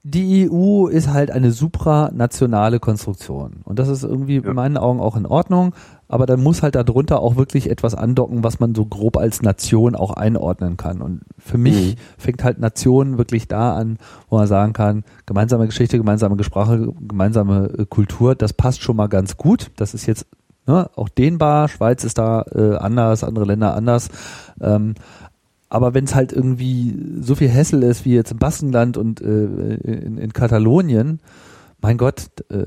die EU ist halt eine supranationale Konstruktion und das ist irgendwie ja. in meinen Augen auch in Ordnung. Aber dann muss halt darunter auch wirklich etwas andocken, was man so grob als Nation auch einordnen kann. Und für mich mhm. fängt halt Nation wirklich da an, wo man sagen kann, gemeinsame Geschichte, gemeinsame Sprache, gemeinsame äh, Kultur, das passt schon mal ganz gut. Das ist jetzt ne, auch dehnbar. Schweiz ist da äh, anders, andere Länder anders. Ähm, aber wenn es halt irgendwie so viel Hessel ist wie jetzt im Baskenland und äh, in, in Katalonien, mein Gott, äh,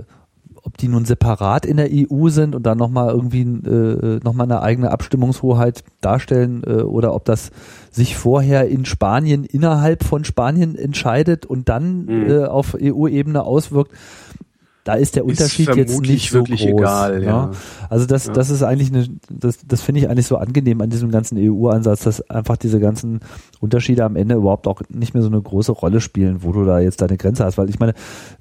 ob die nun separat in der EU sind und dann nochmal irgendwie äh, nochmal eine eigene Abstimmungshoheit darstellen äh, oder ob das sich vorher in Spanien innerhalb von Spanien entscheidet und dann mhm. äh, auf EU-Ebene auswirkt, da ist der Unterschied ist jetzt nicht so groß. Egal, ja. ja. Also das, ja. das ist eigentlich eine, das, das finde ich eigentlich so angenehm an diesem ganzen EU-Ansatz, dass einfach diese ganzen Unterschiede am Ende überhaupt auch nicht mehr so eine große Rolle spielen, wo du da jetzt deine Grenze hast. Weil ich meine,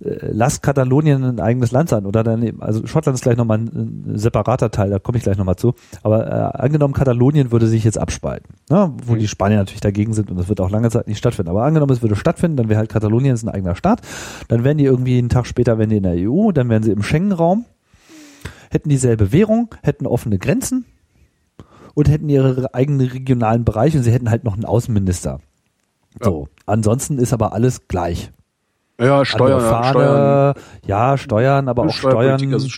äh, lass Katalonien ein eigenes Land sein oder dann, also Schottland ist gleich nochmal ein, ein separater Teil, da komme ich gleich nochmal zu. Aber äh, angenommen, Katalonien würde sich jetzt abspalten, ne? wo mhm. die Spanier natürlich dagegen sind und das wird auch lange Zeit nicht stattfinden. Aber angenommen, es würde stattfinden, dann wäre halt Katalonien ein eigener Staat. Dann wären die irgendwie einen Tag später, wenn die in der EU EU, dann wären sie im Schengen-Raum, hätten dieselbe Währung, hätten offene Grenzen und hätten ihre eigenen regionalen Bereiche und sie hätten halt noch einen Außenminister. So. Ja. Ansonsten ist aber alles gleich. Ja, Steuern, Fahne, Steuern. Ja, Steuern, aber auch Steuern also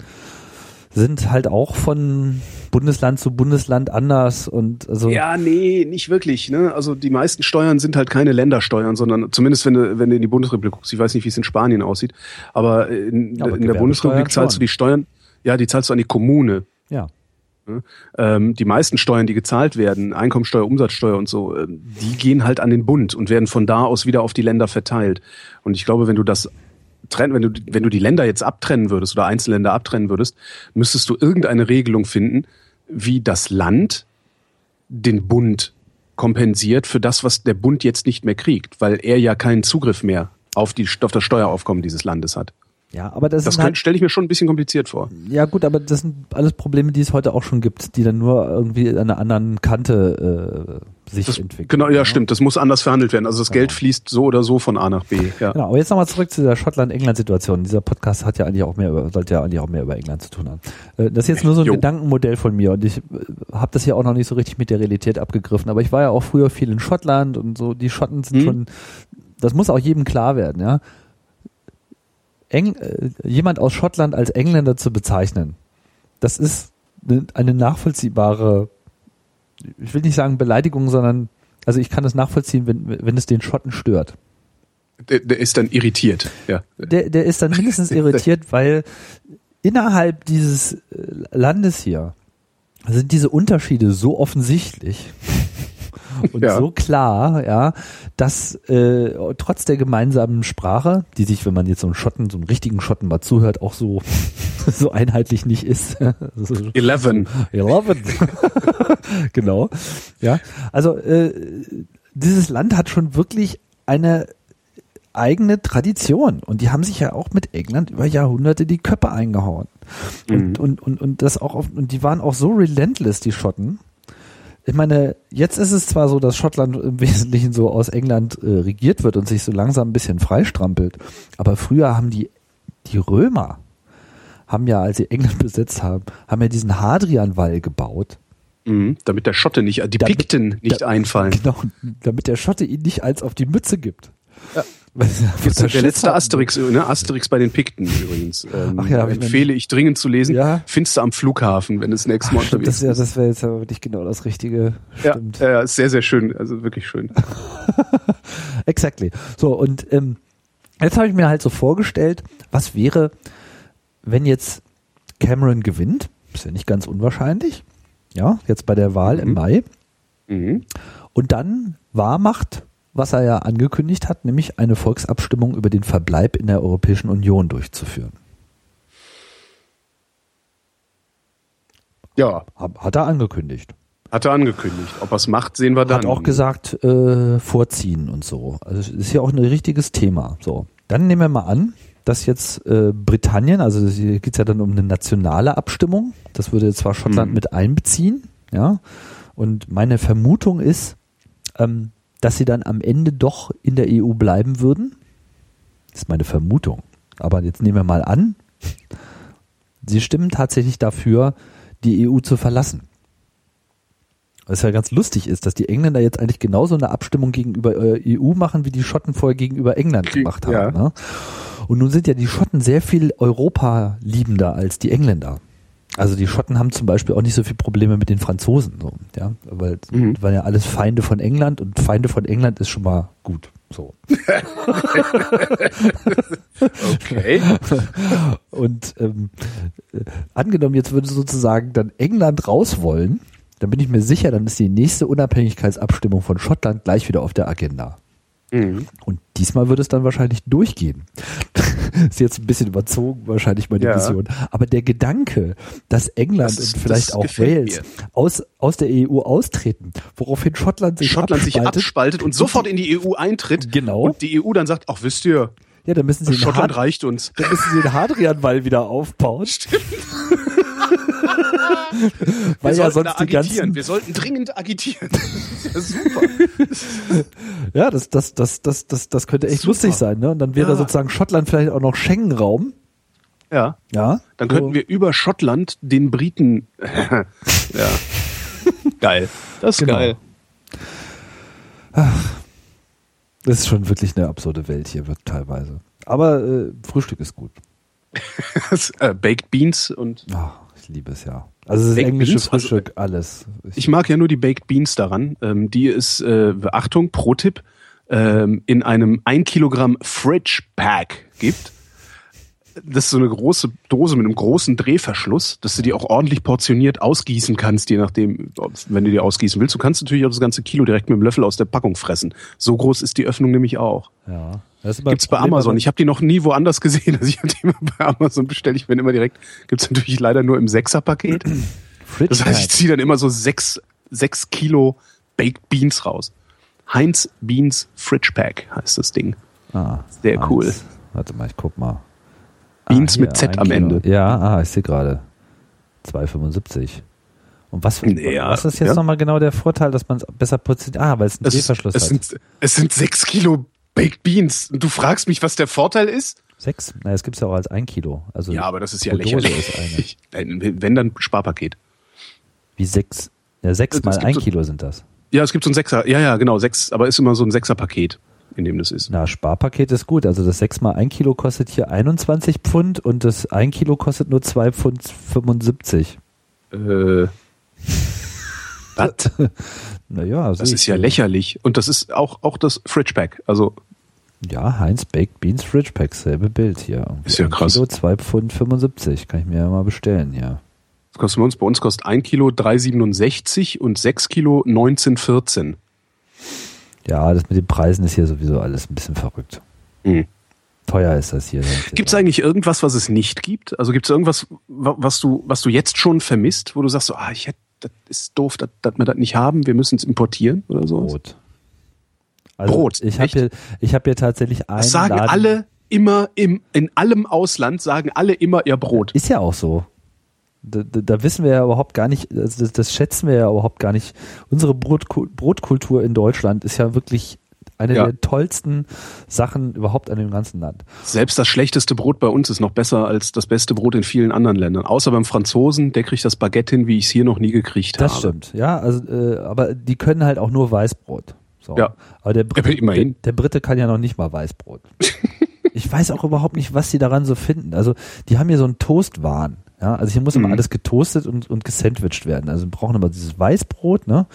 sind halt auch von Bundesland zu Bundesland anders und also. Ja, nee, nicht wirklich. Ne? Also die meisten Steuern sind halt keine Ländersteuern, sondern zumindest wenn du, wenn du in die Bundesrepublik guckst. Ich weiß nicht, wie es in Spanien aussieht, aber in, aber in der Bundesrepublik zahlst schon. du die Steuern, ja, die zahlst du an die Kommune. Ja. Ähm, die meisten Steuern, die gezahlt werden, Einkommensteuer, Umsatzsteuer und so, ähm, die gehen halt an den Bund und werden von da aus wieder auf die Länder verteilt. Und ich glaube, wenn du das trennen, wenn du, wenn du die Länder jetzt abtrennen würdest oder Einzelländer abtrennen würdest, müsstest du irgendeine Regelung finden, wie das Land den Bund kompensiert für das, was der Bund jetzt nicht mehr kriegt, weil er ja keinen Zugriff mehr auf, die, auf das Steueraufkommen dieses Landes hat. Ja, aber das, Das halt, stelle ich mir schon ein bisschen kompliziert vor. ja gut, aber das sind alles Probleme, die es heute auch schon gibt, die dann nur irgendwie an einer anderen Kante äh, sich Das, entwickeln. genau, ja, ne? stimmt. Das muss anders verhandelt werden. Also das Geld fließt so oder so von A nach B. Ja. Genau, aber jetzt nochmal zurück zu der Schottland-England-Situation. Dieser Podcast hat ja eigentlich auch mehr über, sollte ja eigentlich auch mehr über England zu tun haben. Äh, Das ist jetzt nur so ein Jo. Gedankenmodell von mir und ich habe das hier auch noch nicht so richtig mit der Realität abgegriffen. Aber ich war ja auch früher viel in Schottland und so. Die Schotten sind Mhm. schon, das muss auch jedem klar werden, ja. Eng, äh, jemand aus Schottland als Engländer zu bezeichnen, das ist eine, eine nachvollziehbare, ich will nicht sagen Beleidigung, sondern also ich kann das nachvollziehen, wenn, wenn es den Schotten stört. Der, der ist dann irritiert. Ja. der, der ist dann mindestens [LAUGHS] irritiert, weil innerhalb dieses äh, Landes hier sind diese Unterschiede so offensichtlich und Ja. so klar, ja, dass äh, trotz der gemeinsamen Sprache, die sich, wenn man jetzt so einen Schotten, so einen richtigen Schotten mal zuhört, auch so [LAUGHS] so einheitlich nicht ist. [LAUGHS] Eleven. Eleven. [LAUGHS] genau. Ja. Also äh, dieses Land hat schon wirklich eine eigene Tradition und die haben sich ja auch mit England über Jahrhunderte die Köpfe eingehauen. Und, und, und, und das auch auf, und die waren auch so relentless, die Schotten. Ich meine, jetzt ist es zwar so, dass Schottland im [LAUGHS] Wesentlichen so aus England äh, regiert wird und sich so langsam ein bisschen freistrampelt, aber früher haben die, die Römer haben ja, als sie England [LAUGHS] besetzt haben, haben ja diesen Hadrianwall gebaut. Mhm. Damit der Schotte nicht, die Damit- Pikten nicht da- einfallen. [LAUGHS] Genau, damit der Schotte ihn nicht als auf die Mütze gibt. Ja. [LAUGHS] Der Schiff letzte. Asterix, ne? Asterix bei den Pikten übrigens. Ähm, Ach ja, ich empfehle ich dringend zu lesen. Ja. Findest du am Flughafen, wenn du das nächste Mal Ach, stimmt, das, ja, das wäre jetzt aber wirklich genau das Richtige. Ja, Stimmt. ja, ist sehr, sehr schön. Also wirklich schön. [LAUGHS] Exactly. So, und ähm, jetzt habe ich mir halt so vorgestellt, was wäre, wenn jetzt Cameron gewinnt? Ist ja nicht ganz unwahrscheinlich. Ja, jetzt bei der Wahl im Mhm. Mai. Mhm. Und dann wahrmacht, was er ja angekündigt hat, nämlich eine Volksabstimmung über den Verbleib in der Europäischen Union durchzuführen. Ja, Hat er angekündigt. hat er angekündigt. Ob er es macht, sehen wir dann. Hat auch gesagt, äh, vorziehen und so. Also es ist ja auch ein richtiges Thema. So. Dann nehmen wir mal an, dass jetzt äh, Britannien, also hier geht es ja dann um eine nationale Abstimmung, das würde jetzt zwar Schottland Mhm. mit einbeziehen, ja. Und meine Vermutung ist, ähm, dass sie dann am Ende doch in der EU bleiben würden. Das ist meine Vermutung. Aber jetzt nehmen wir mal an, [LAUGHS] sie stimmen tatsächlich dafür, die EU zu verlassen. Was ja ganz lustig ist, dass die Engländer jetzt eigentlich genauso eine Abstimmung gegenüber äh, EU machen, wie die Schotten vorher gegenüber England Ge- gemacht haben. ja. Ne? Und nun sind ja die Schotten sehr viel Europa liebender als die Engländer. Also die Schotten haben zum Beispiel auch nicht so viel Probleme mit den Franzosen, so, ja, weil Mhm. waren ja alles Feinde von England und Feinde von England ist schon mal gut. So. Okay. [LAUGHS] Und ähm, äh, angenommen, jetzt würde sozusagen dann England raus wollen, dann bin ich mir sicher, dann ist die nächste Unabhängigkeitsabstimmung von Schottland gleich wieder auf der Agenda. Mhm. Und diesmal wird es dann wahrscheinlich durchgehen. [LAUGHS] ist jetzt ein bisschen überzogen, wahrscheinlich meine Ja. Vision. Aber der Gedanke, dass England Das und vielleicht auch Wales aus, aus der EU austreten, woraufhin Schottland sich Schottland sich abspaltet, abspaltet und sofort in die EU eintritt. Genau. Und die EU dann sagt, ach wisst ihr, ja, dann müssen sie Schottland reicht uns. dann müssen sie den Hadrianwall wieder aufbauen. [LAUGHS] Wir [LAUGHS] Weil ja sollten da sonst die agitieren. ganzen Wir sollten dringend agitieren. [LAUGHS] Das ist ja super. [LAUGHS] Ja, das, das, das, das, das, das könnte echt Super. lustig sein, ne? Und dann wäre Ja. sozusagen Schottland vielleicht auch noch Schengen-Raum. Ja. Ja. Dann könnten wir über Schottland den Briten. [LAUGHS] ja. Geil. Das ist Genau. geil. Das ist schon wirklich eine absurde Welt hier wird teilweise. Aber äh, Frühstück ist gut. Äh, Baked Beans und ich Ich liebe es ja. Also das englische Beans, also- Frühstück, alles. Ich mag ja nur die Baked Beans daran. Ähm, die ist, äh, Achtung, Pro-Tipp, ähm, in einem 1 Kilogramm Fridge Pack gibt. Das ist so eine große Dose mit einem großen Drehverschluss, dass du die auch ordentlich portioniert ausgießen kannst, je nachdem, wenn du die ausgießen willst. Du kannst natürlich auch das ganze Kilo direkt mit dem Löffel aus der Packung fressen. So groß ist die Öffnung nämlich auch. ja. Das Gibt's bei Amazon. wenn- Ich habe die noch nie woanders gesehen. [LAUGHS] Also ich habe die immer bei Amazon bestellt. Ich bin immer direkt. Gibt's natürlich leider nur im Sechserpaket. [CLEARS THROAT] Das heißt, ich ziehe dann immer so sechs, sechs Kilo Baked Beans raus. Heinz Beans Fridge Pack heißt das Ding. ah, Sehr eins. cool. Warte mal, ich guck mal. Beans hier, mit Z am Kilo. Ende. Ja, ah, ich sehe gerade. 2,75. Und was, Ja, was ist jetzt ja. nochmal genau der Vorteil, dass man es besser portioniert? Ah, weil es einen Drehverschluss es, hat. sind, es sind sechs Kilo Baked Beans. Und du fragst mich, was der Vorteil ist? Sechs? Na, es gibt es ja auch als ein Kilo. Also Ja, aber das ist ja lächerlich. [LAUGHS] Wenn dann Sparpaket. Wie sechs? Ja, sechs Es mal gibt ein so- Kilo sind das. Ja, es gibt so ein Sechser. Ja, ja, genau. Sechs, aber ist immer so ein Sechserpaket, in dem das ist. Na, Sparpaket ist gut. Also das sechs mal ein Kilo kostet hier 21 Pfund und das ein Kilo kostet nur 2 Pfund 75. Äh, [LAUGHS] was? Naja, Das ist ja lächerlich. Und das ist auch, auch das Fridge Pack. Also Ja, Heinz Baked Beans Fridge Pack, selbe Bild hier. Irgendwie Ist ja krass. Kilo 2 Pfund 75. Kann ich mir ja mal bestellen, ja. Das kostet bei uns, bei uns kostet 1 Kilo 3,67 und 6 Kilo 19,14. Ja, das mit den Preisen ist hier sowieso alles ein bisschen verrückt. Mhm. Teuer ist das hier. Gibt es eigentlich irgendwas, was es nicht gibt? Also gibt es irgendwas, wa- was du, was du jetzt schon vermisst, wo du sagst, so, ah, ich hätte, das ist doof, dass, dass wir das nicht haben, wir müssen es importieren oder so? Brot. Also Brot, Ich habe hier, ich habe hier tatsächlich einen Das sagen Laden. alle immer im, in allem Ausland sagen alle immer ihr Brot. Ist ja auch so. Da, da, da wissen wir ja überhaupt gar nicht, also das, das schätzen wir ja überhaupt gar nicht. Unsere Brotku- Brotkultur in Deutschland ist ja wirklich eine Ja. der tollsten Sachen überhaupt an dem ganzen Land. Selbst das schlechteste Brot bei uns ist noch besser als das beste Brot in vielen anderen Ländern. Außer beim Franzosen, der kriegt das Baguette hin, wie ich es hier noch nie gekriegt Das habe. stimmt, ja, also, äh, aber die können halt auch nur Weißbrot. So. Ja. Aber der Brite, Aber immerhin. der, der Brite kann ja noch nicht mal Weißbrot. [LAUGHS] ich weiß auch überhaupt nicht, was die daran so finden. Also, die haben hier so einen Toastwahn. Ja, also hier muss immer Mhm. alles getoastet und, und gesandwiched werden. Also wir brauchen immer dieses Weißbrot, ne?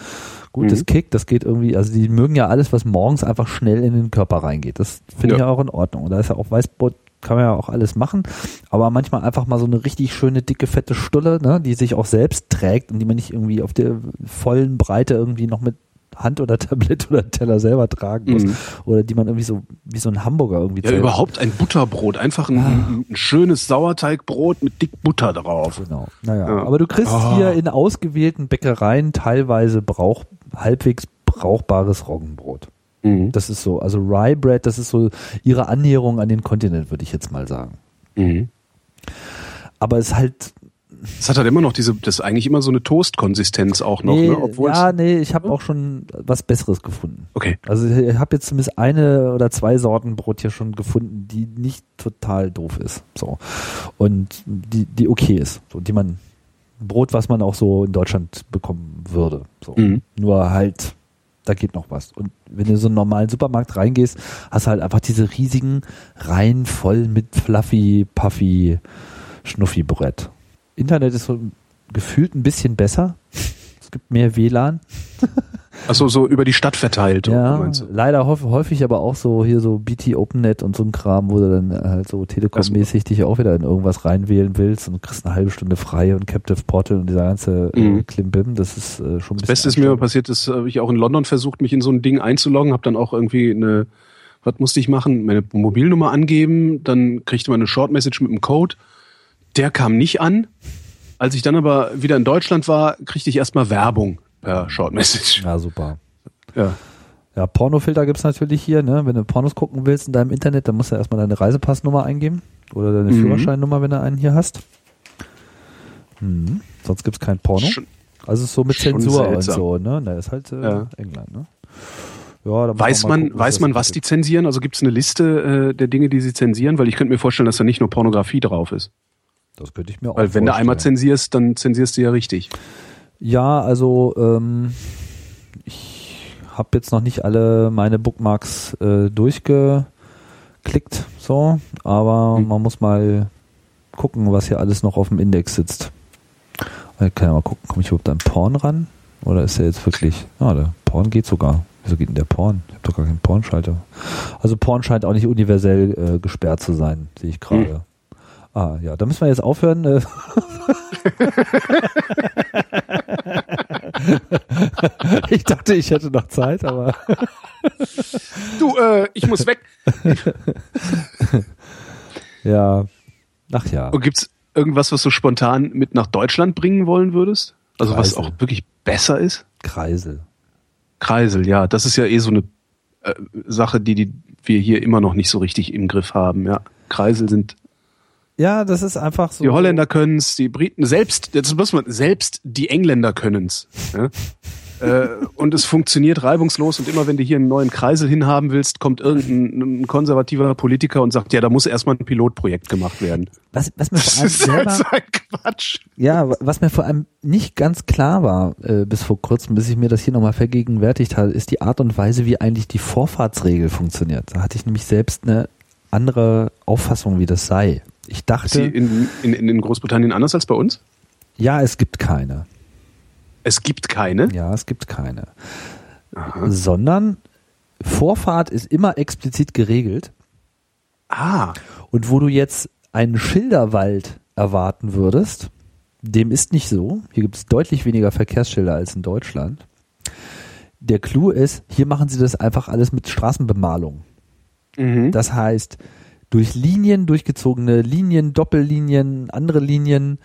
Gut, das Mhm. Kick, das geht irgendwie, also die mögen ja alles, was morgens einfach schnell in den Körper reingeht. Das finde ich Ja. ja auch in Ordnung. Und da ist ja auch Weißbrot, kann man ja auch alles machen. Aber manchmal einfach mal so eine richtig schöne, dicke, fette Stulle, ne, die sich auch selbst trägt und die man nicht irgendwie auf der vollen Breite irgendwie noch mit Hand oder [LAUGHS] Tablett oder Teller selber tragen muss. Mhm. Oder die man irgendwie so, wie so ein Hamburger irgendwie Ja, zählt. überhaupt ein Butterbrot. Einfach ein, ein, ein schönes Sauerteigbrot mit dick Butter drauf. Genau. Naja, Ja. aber du kriegst Ah. hier in ausgewählten Bäckereien teilweise brauch, halbwegs brauchbares Roggenbrot. Mhm. Das ist so, also Rye Bread, das ist so ihre Annäherung an den Kontinent, würde ich jetzt mal sagen. Mhm. Aber es ist halt, Es hat halt immer noch diese, das ist eigentlich immer so eine Toast-Konsistenz auch noch, nee, ne? Obwohl ja, nee, ich habe auch schon was Besseres gefunden. Okay. Also ich habe jetzt zumindest eine oder zwei Sorten Brot hier schon gefunden, die nicht total doof ist. So. Und die, die okay ist. So, die man, Brot, was man auch so in Deutschland bekommen würde. So. Mhm. Nur halt, da geht noch was. Und wenn du in so einen normalen Supermarkt reingehst, hast du halt einfach diese riesigen Reihen voll mit Fluffy, Puffy, Schnuffi-Brett. Internet ist so gefühlt ein bisschen besser. Es gibt mehr WLAN. [LAUGHS] Also so über die Stadt verteilt, Ja, leider häufig, aber auch so hier so BT OpenNet und so ein Kram, wo du dann halt so Telekom-mäßig dich auch wieder in irgendwas reinwählen willst und kriegst eine halbe Stunde frei und Captive Portal und dieser ganze äh, Mhm. Klimbim, das ist äh, schon ein Das Beste ist mir passiert, das habe ich auch in London versucht, mich in so ein Ding einzuloggen, habe dann auch irgendwie eine, was musste ich machen? Meine Mobilnummer angeben, dann kriegte man eine Short Message mit einem Code. Der kam nicht an. Als ich dann aber wieder in Deutschland war, kriegte ich erstmal Werbung per Short Message. Ja, super. Ja. Ja, Pornofilter gibt's natürlich hier, ne? Wenn du Pornos gucken willst in deinem Internet, dann musst du erstmal deine Reisepassnummer eingeben. Oder deine Mhm. Führerscheinnummer, wenn du einen hier hast. Mhm. Sonst gibt's kein Porno. Schon- Also ist so mit Zensur und seltsam. so, ne? Na, ist halt äh, Ja. England, ne? Ja, Weiß man, gucken, weiß man, was die zensieren? Also gibt es eine Liste äh, der Dinge, die sie zensieren? Weil ich könnte mir vorstellen, dass da nicht nur Pornografie drauf ist. Das könnte ich mir auch Weil wenn du einmal vorstellen. zensierst, dann zensierst du ja richtig. Ja, also ähm, ich habe jetzt noch nicht alle meine Bookmarks äh, durchgeklickt, so, aber Hm. man muss mal gucken, was hier alles noch auf dem Index sitzt. Ich kann ja mal gucken, komme ich überhaupt an Porn ran? Oder ist der jetzt wirklich. Ah, der Porn geht sogar. Wieso geht denn der Porn? Ich habe doch gar keinen Pornschalter. Also Porn scheint auch nicht universell äh, gesperrt zu sein, sehe ich gerade. Hm. Ah, ja, da müssen wir jetzt aufhören. Äh. [LAUGHS] ich dachte, ich hätte noch Zeit, aber. du, äh, ich muss weg. [LAUGHS] ja. Ach ja. Und gibt's irgendwas, was du spontan mit nach Deutschland bringen wollen würdest? Also Kreisel. was auch wirklich besser ist? Kreisel. Kreisel, ja. Das ist ja eh so eine äh, Sache, die, die wir hier immer noch nicht so richtig im Griff haben. Ja, Kreisel sind ja, das ist einfach so. Die Holländer können es, die Briten, selbst, jetzt muss man, selbst die Engländer können es. Ja? äh, und es funktioniert reibungslos und immer wenn du hier einen neuen Kreisel hinhaben willst, kommt irgendein konservativer Politiker und sagt, ja, da muss erstmal ein Pilotprojekt gemacht werden. Was, was mir vor allem selber, so ein Quatsch. Ja, was mir vor allem nicht ganz klar war, äh, bis vor kurzem, bis ich mir das hier nochmal vergegenwärtigt habe, ist die Art und Weise, wie eigentlich die Vorfahrtsregel funktioniert. Da hatte ich nämlich selbst eine andere Auffassung, wie das sei. Ich dachte. Ist sie in, in, in Großbritannien anders als bei uns? Ja, es gibt keine. Es gibt keine? Ja, es gibt keine. Aha. Sondern Vorfahrt ist immer explizit geregelt. Ah. Und wo du jetzt einen Schilderwald erwarten würdest, dem ist nicht so. Hier gibt es deutlich weniger Verkehrsschilder als in Deutschland. Der Clou ist, hier machen sie das einfach alles mit Straßenbemalung. Mhm. Das heißt, durch Linien, durchgezogene Linien, Doppellinien, andere Linien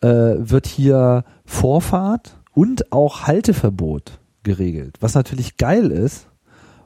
äh, wird hier Vorfahrt und auch Halteverbot geregelt. Was natürlich geil ist,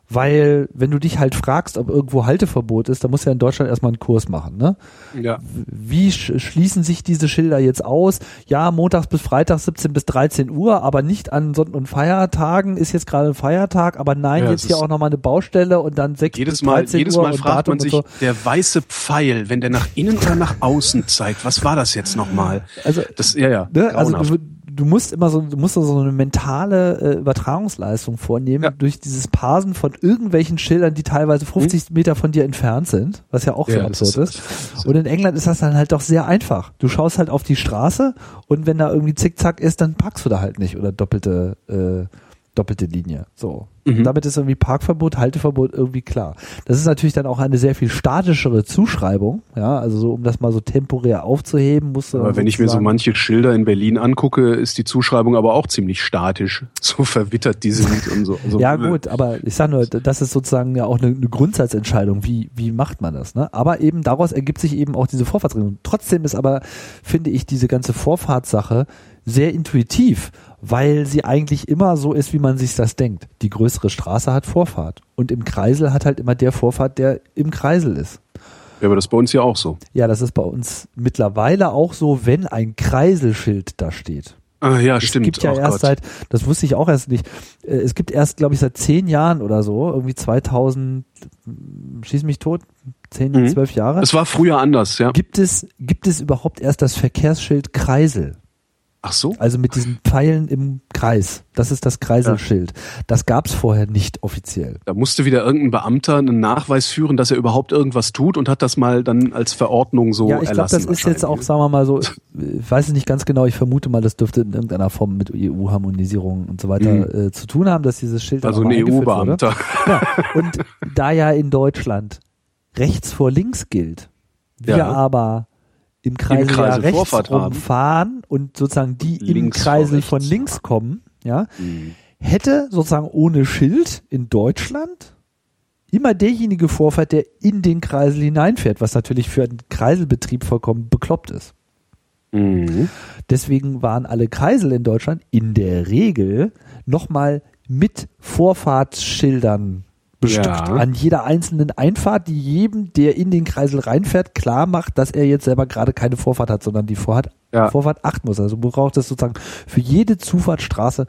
weil wenn du dich halt fragst, ob irgendwo Halteverbot ist, dann musst du ja in Deutschland erstmal einen Kurs machen. Ne? Ja. Wie sch schließen sich diese Schilder jetzt aus? Ja, montags bis freitags 17 bis 13 Uhr, aber nicht an Sonn- und Feiertagen ist jetzt gerade ein Feiertag, aber nein, ja, jetzt hier auch nochmal eine Baustelle und dann 6 jedes bis 13 Mal, jedes Uhr Mal fragt man sich, so. der weiße Pfeil, wenn der nach innen oder nach außen zeigt, was war das jetzt nochmal? Also, das, ja, ja. Ne? Also du, musst immer so, du musst so eine mentale äh, Übertragungsleistung vornehmen ja. durch dieses Parsen von irgendwelchen Schildern, die teilweise 50 mhm. Meter von dir entfernt sind, was ja auch ja, so absurd ist. ist. Und in England ist das dann halt doch sehr einfach. Du schaust halt auf die Straße und wenn da irgendwie Zickzack ist, dann packst du da halt nicht oder doppelte äh, doppelte Linie. So. Mhm. Damit ist irgendwie Parkverbot, Halteverbot irgendwie klar. Das ist natürlich dann auch eine sehr viel statischere Zuschreibung, ja, also so, um das mal so temporär aufzuheben, musst du. Aber wenn ich mir so manche Schilder in Berlin angucke, ist die Zuschreibung aber auch ziemlich statisch. [LAUGHS] So verwittert die sind und so. Also, ja, gut, aber ich sag nur, das ist sozusagen ja auch eine, eine Grundsatzentscheidung. Wie, wie macht man das, ne? Aber eben daraus ergibt sich eben auch diese Vorfahrtsregelung. Trotzdem ist aber, finde ich, diese ganze Vorfahrtssache sehr intuitiv weil sie eigentlich immer so ist, wie man sich das denkt. Die größere Straße hat Vorfahrt und im Kreisel hat halt immer der Vorfahrt, der im Kreisel ist. Ja, aber das ist bei uns ja auch so. Ja, das ist bei uns mittlerweile auch so, wenn ein Kreiselschild da steht. Ah, ja, es stimmt. Es gibt ja oh erst Gott. seit, das wusste ich auch erst nicht, äh, es gibt erst, glaube ich, seit zehn Jahren oder so, irgendwie 2000, schieß mich tot, zehn, mhm. zwölf Jahre. Es war früher anders, ja. Gibt es, gibt es überhaupt erst das Verkehrsschild Kreisel? Ach so. Also mit diesen Pfeilen im Kreis. Das ist das Kreiselschild. Ja. Das gab's vorher nicht offiziell. Da musste wieder irgendein Beamter einen Nachweis führen, dass er überhaupt irgendwas tut und hat das mal dann als Verordnung so Ja, ich glaube, das ist jetzt auch, sagen wir mal so, [LAUGHS] ich weiß es nicht ganz genau, ich vermute mal, das dürfte in irgendeiner Form mit EU-Harmonisierung und so weiter mhm. äh, zu tun haben, dass dieses Schild Also ein EU-Beamter. Ja, und da ja in Deutschland rechts vor links gilt, wir ja. aber im Kreisel, Im Kreisel ja rechts rumfahren und sozusagen die links im Kreisel von links kommen, ja, mhm. hätte sozusagen ohne Schild in Deutschland immer derjenige Vorfahrt, der in den Kreisel hineinfährt, was natürlich für einen Kreiselbetrieb vollkommen bekloppt ist. Mhm. Deswegen waren alle Kreisel in Deutschland in der Regel nochmal mit Vorfahrtsschildern bestückt ja. an jeder einzelnen Einfahrt, die jedem, der in den Kreisel reinfährt, klar macht, dass er jetzt selber gerade keine Vorfahrt hat, sondern die Vorfahrt, ja. Vorfahrt achten muss. Also braucht es sozusagen für jede Zufahrtsstraße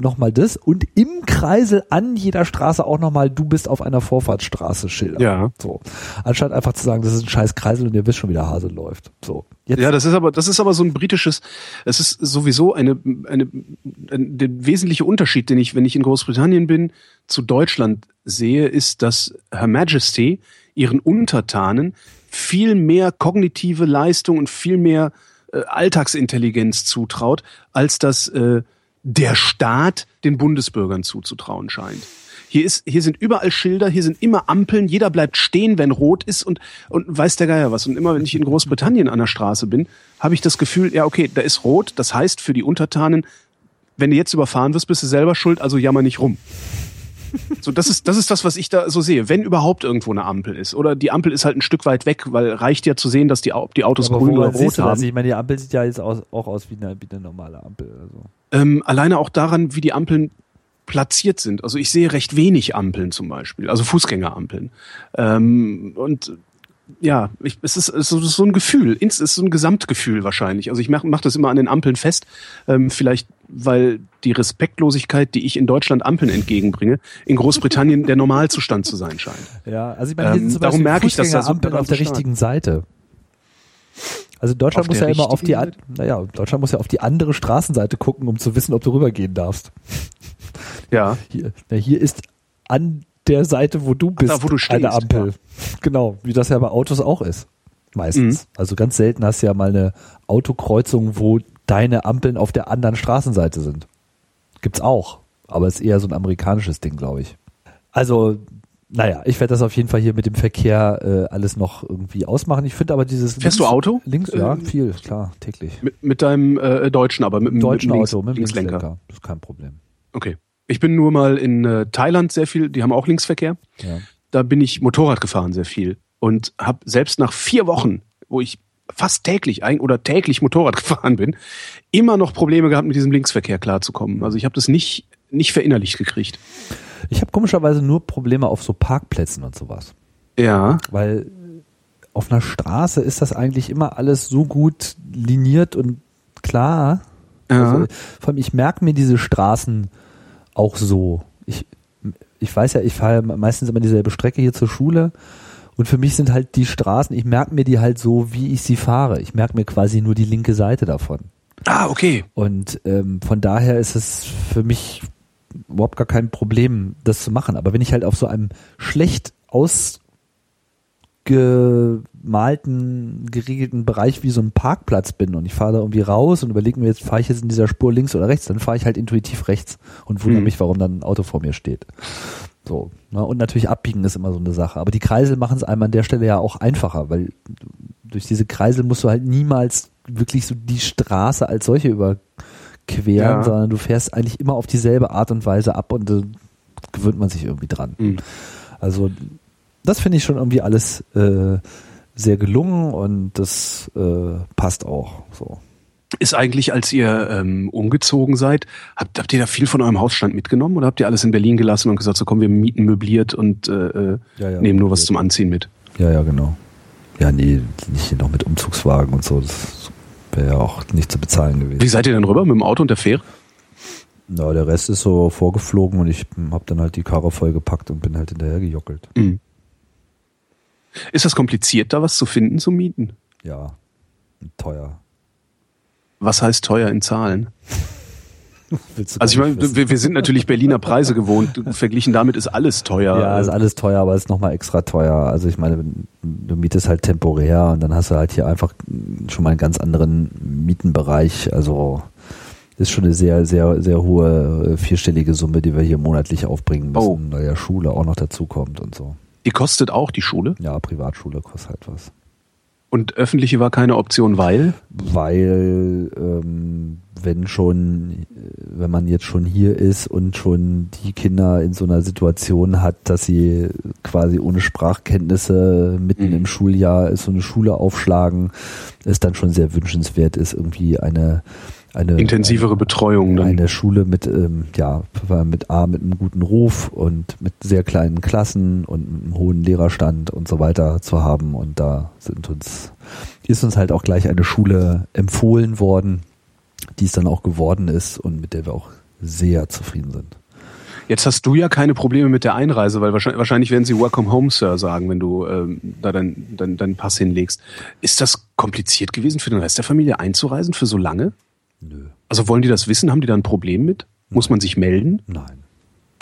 nochmal das und im Kreisel an jeder Straße auch nochmal, du bist auf einer Vorfahrtsstraße Schilder. Ja. So. Anstatt einfach zu sagen, das ist ein scheiß Kreisel und ihr wisst schon, wie der Hase läuft. So. Jetzt. Ja, das ist aber, das ist aber so ein britisches, es ist sowieso eine, eine, ein, der wesentliche Unterschied, den ich, wenn ich in Großbritannien bin, zu Deutschland sehe, ist, dass Her Majesty ihren Untertanen viel mehr kognitive Leistung und viel mehr äh, Alltagsintelligenz zutraut, als das äh, der Staat den Bundesbürgern zuzutrauen scheint. Hier ist, hier sind überall Schilder, hier sind immer Ampeln, jeder bleibt stehen, wenn rot ist und, und weiß der Geier was. Und immer wenn ich in Großbritannien an der Straße bin, habe ich das Gefühl, ja, okay, da ist rot, das heißt für die Untertanen, wenn du jetzt überfahren wirst, bist du selber schuld, also jammer nicht rum. So, das ist, das ist das, was ich da so sehe. Wenn überhaupt irgendwo eine Ampel ist. Oder die Ampel ist halt ein Stück weit weg, weil reicht ja zu sehen, dass die, ob die Autos grün oder rot du das? haben. Ich meine, die Ampel sieht ja jetzt aus, auch aus wie eine, wie eine normale Ampel. Also. Ähm, alleine auch daran, wie die Ampeln platziert sind. Also ich sehe recht wenig Ampeln zum Beispiel, also Fußgängerampeln. Ähm, und ja, ich, es, ist, es ist so ein Gefühl, es ist so ein Gesamtgefühl wahrscheinlich. Also ich mache mach das immer an den Ampeln fest, ähm, vielleicht weil die Respektlosigkeit, die ich in Deutschland Ampeln entgegenbringe, in Großbritannien der Normalzustand zu sein scheint. Ja, also ich meine, hier Ähm, sind zum darum merke ich, dass da so Fußgängerampeln drauf auf der richtigen Seite. Also Deutschland Auf muss ja immer auf die, an- naja, Deutschland muss ja auf die andere Straßenseite gucken, um zu wissen, ob du rübergehen darfst. Ja, Hier, na, hier ist an der Seite, wo du bist, da, wo du stehst, eine Ampel. Genau, wie das ja bei Autos auch ist. Meistens. Also ganz selten hast du ja mal eine Autokreuzung, wo deine Ampeln auf der anderen Straßenseite sind. Gibt's auch. Aber ist eher so ein amerikanisches Ding, glaube ich. Also, naja, ich werde das auf jeden Fall hier mit dem Verkehr äh, alles noch irgendwie ausmachen. Ich finde aber dieses. Fährst du Auto? Links, ja, Ähm, viel, klar, täglich. mit, mit deinem äh, Deutschen, aber mit dem Deutschen mit dem Links, Auto, mit dem Linkslenker. Linkslenker. Das ist kein Problem. Okay. Ich bin nur mal in äh, Thailand sehr viel, die haben auch Linksverkehr. Ja. Da bin ich Motorrad gefahren sehr viel und habe selbst nach vier Wochen, wo ich fast täglich ein oder täglich Motorrad [LAUGHS] gefahren bin, immer noch Probleme gehabt, mit diesem Linksverkehr klarzukommen. Also ich habe das nicht nicht verinnerlicht gekriegt. Ich habe komischerweise nur Probleme auf so Parkplätzen und sowas. Ja, Weil auf einer Straße ist das eigentlich immer alles so gut liniert und klar. Ja. Also, vor allem, ich merke mir diese Straßen auch so. Ich, ich weiß ja, ich fahre ja meistens immer dieselbe Strecke hier zur Schule. Und für mich sind halt die Straßen, ich merke mir die halt so, wie ich sie fahre. Ich merke mir quasi nur die linke Seite davon. Ah, okay. Und ähm, von daher ist es für mich überhaupt gar kein Problem, das zu machen. Aber wenn ich halt auf so einem schlecht ausgemalten, geregelten Bereich wie so ein Parkplatz bin und ich fahre da irgendwie raus und überlege mir jetzt, fahre ich jetzt in dieser Spur links oder rechts, dann fahre ich halt intuitiv rechts und wundere Mhm. mich, warum dann ein Auto vor mir steht. So. Ne? Und natürlich abbiegen ist immer so eine Sache. Aber die Kreisel machen es einem an der Stelle ja auch einfacher, weil durch diese Kreisel musst du halt niemals wirklich so die Straße als solche überqueren, Ja. sondern du fährst eigentlich immer auf dieselbe Art und Weise ab und da gewöhnt man sich irgendwie dran. Mhm. Also das finde ich schon irgendwie alles äh, sehr gelungen und das äh, passt auch so. Ist eigentlich, als ihr ähm, umgezogen seid, habt, habt ihr da viel von eurem Hausstand mitgenommen oder habt ihr alles in Berlin gelassen und gesagt, so komm, wir mieten möbliert und äh, äh, Ja, ja, nehmen nur was zum Anziehen mit? Ja, ja, genau. Ja, nee, nicht hier noch mit Umzugswagen und so. Das wäre ja auch nicht zu bezahlen gewesen. Wie seid ihr denn rüber? Mit dem Auto und der Fähre? Na, der Rest ist so vorgeflogen und ich habe dann halt die Karre vollgepackt und bin halt hinterher gejockelt. Mhm. Ist das kompliziert, da was zu finden zum Mieten? Ja, teuer. Was heißt teuer in Zahlen? [LAUGHS] Also ich meine, wir, wir sind natürlich Berliner Preise gewohnt. Verglichen damit ist alles teuer. Ja, ist alles teuer, aber ist nochmal extra teuer. Also ich meine, du mietest halt temporär und dann hast du halt hier einfach schon mal einen ganz anderen Mietenbereich. Also ist schon eine sehr, sehr, sehr hohe äh, vierstellige Summe, die wir hier monatlich aufbringen müssen, Oh. weil ja Schule auch noch dazu kommt und so. Die kostet auch die Schule. Ja, Privatschule kostet halt was. Und öffentliche war keine Option, weil? Weil ähm, wenn schon, wenn man jetzt schon hier ist und schon die Kinder in so einer Situation hat, dass sie quasi ohne Sprachkenntnisse mitten Mhm. im Schuljahr so eine Schule aufschlagen, es dann schon sehr wünschenswert ist, irgendwie eine eine Intensivere Betreuung dann. eine Schule mit ähm, ja mit A mit einem guten Ruf und mit sehr kleinen Klassen und einem hohen Lehrerstand und so weiter zu haben und da sind uns ist uns halt auch gleich eine Schule empfohlen worden, die es dann auch geworden ist und mit der wir auch sehr zufrieden sind. Jetzt hast du ja keine Probleme mit der Einreise, weil wahrscheinlich, wahrscheinlich werden sie Welcome Home, Sir sagen, wenn du ähm, da deinen dein, dein Pass hinlegst. Ist das kompliziert gewesen für den Rest der Familie einzureisen für so lange? Nö. Also wollen die das wissen? Haben die da ein Problem mit? Muss man sich melden? Nein.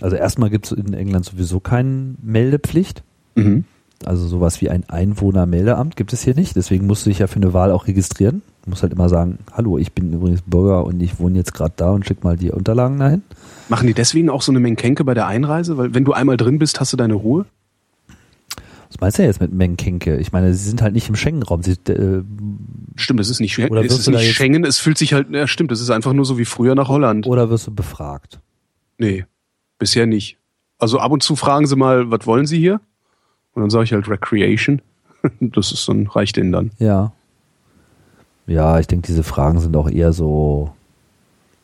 Also erstmal gibt es in England sowieso keine Meldepflicht. Mhm. Also sowas wie ein Einwohnermeldeamt gibt es hier nicht. Deswegen musst du dich ja für eine Wahl auch registrieren. Du musst halt immer sagen, hallo, ich bin übrigens Bürger und ich wohne jetzt gerade da und schick mal die Unterlagen dahin. Machen die deswegen auch so eine Menkenke bei der Einreise? Weil wenn du einmal drin bist, hast du deine Ruhe? Was meinst du jetzt mit Menkenke? Ich meine, sie sind halt nicht im Schengen-Raum. Sie, äh, Stimmt, es ist nicht, Oder es ist nicht Schengen, es fühlt sich halt, ja stimmt, es ist einfach nur so wie früher nach Holland. oder wirst du befragt? Nee, bisher nicht. Also ab und zu fragen sie mal, was wollen sie hier? Und dann sage ich halt Recreation. [LAUGHS] Das ist dann, reicht denen dann. Ja. Ja, ich denke, diese Fragen sind auch eher so,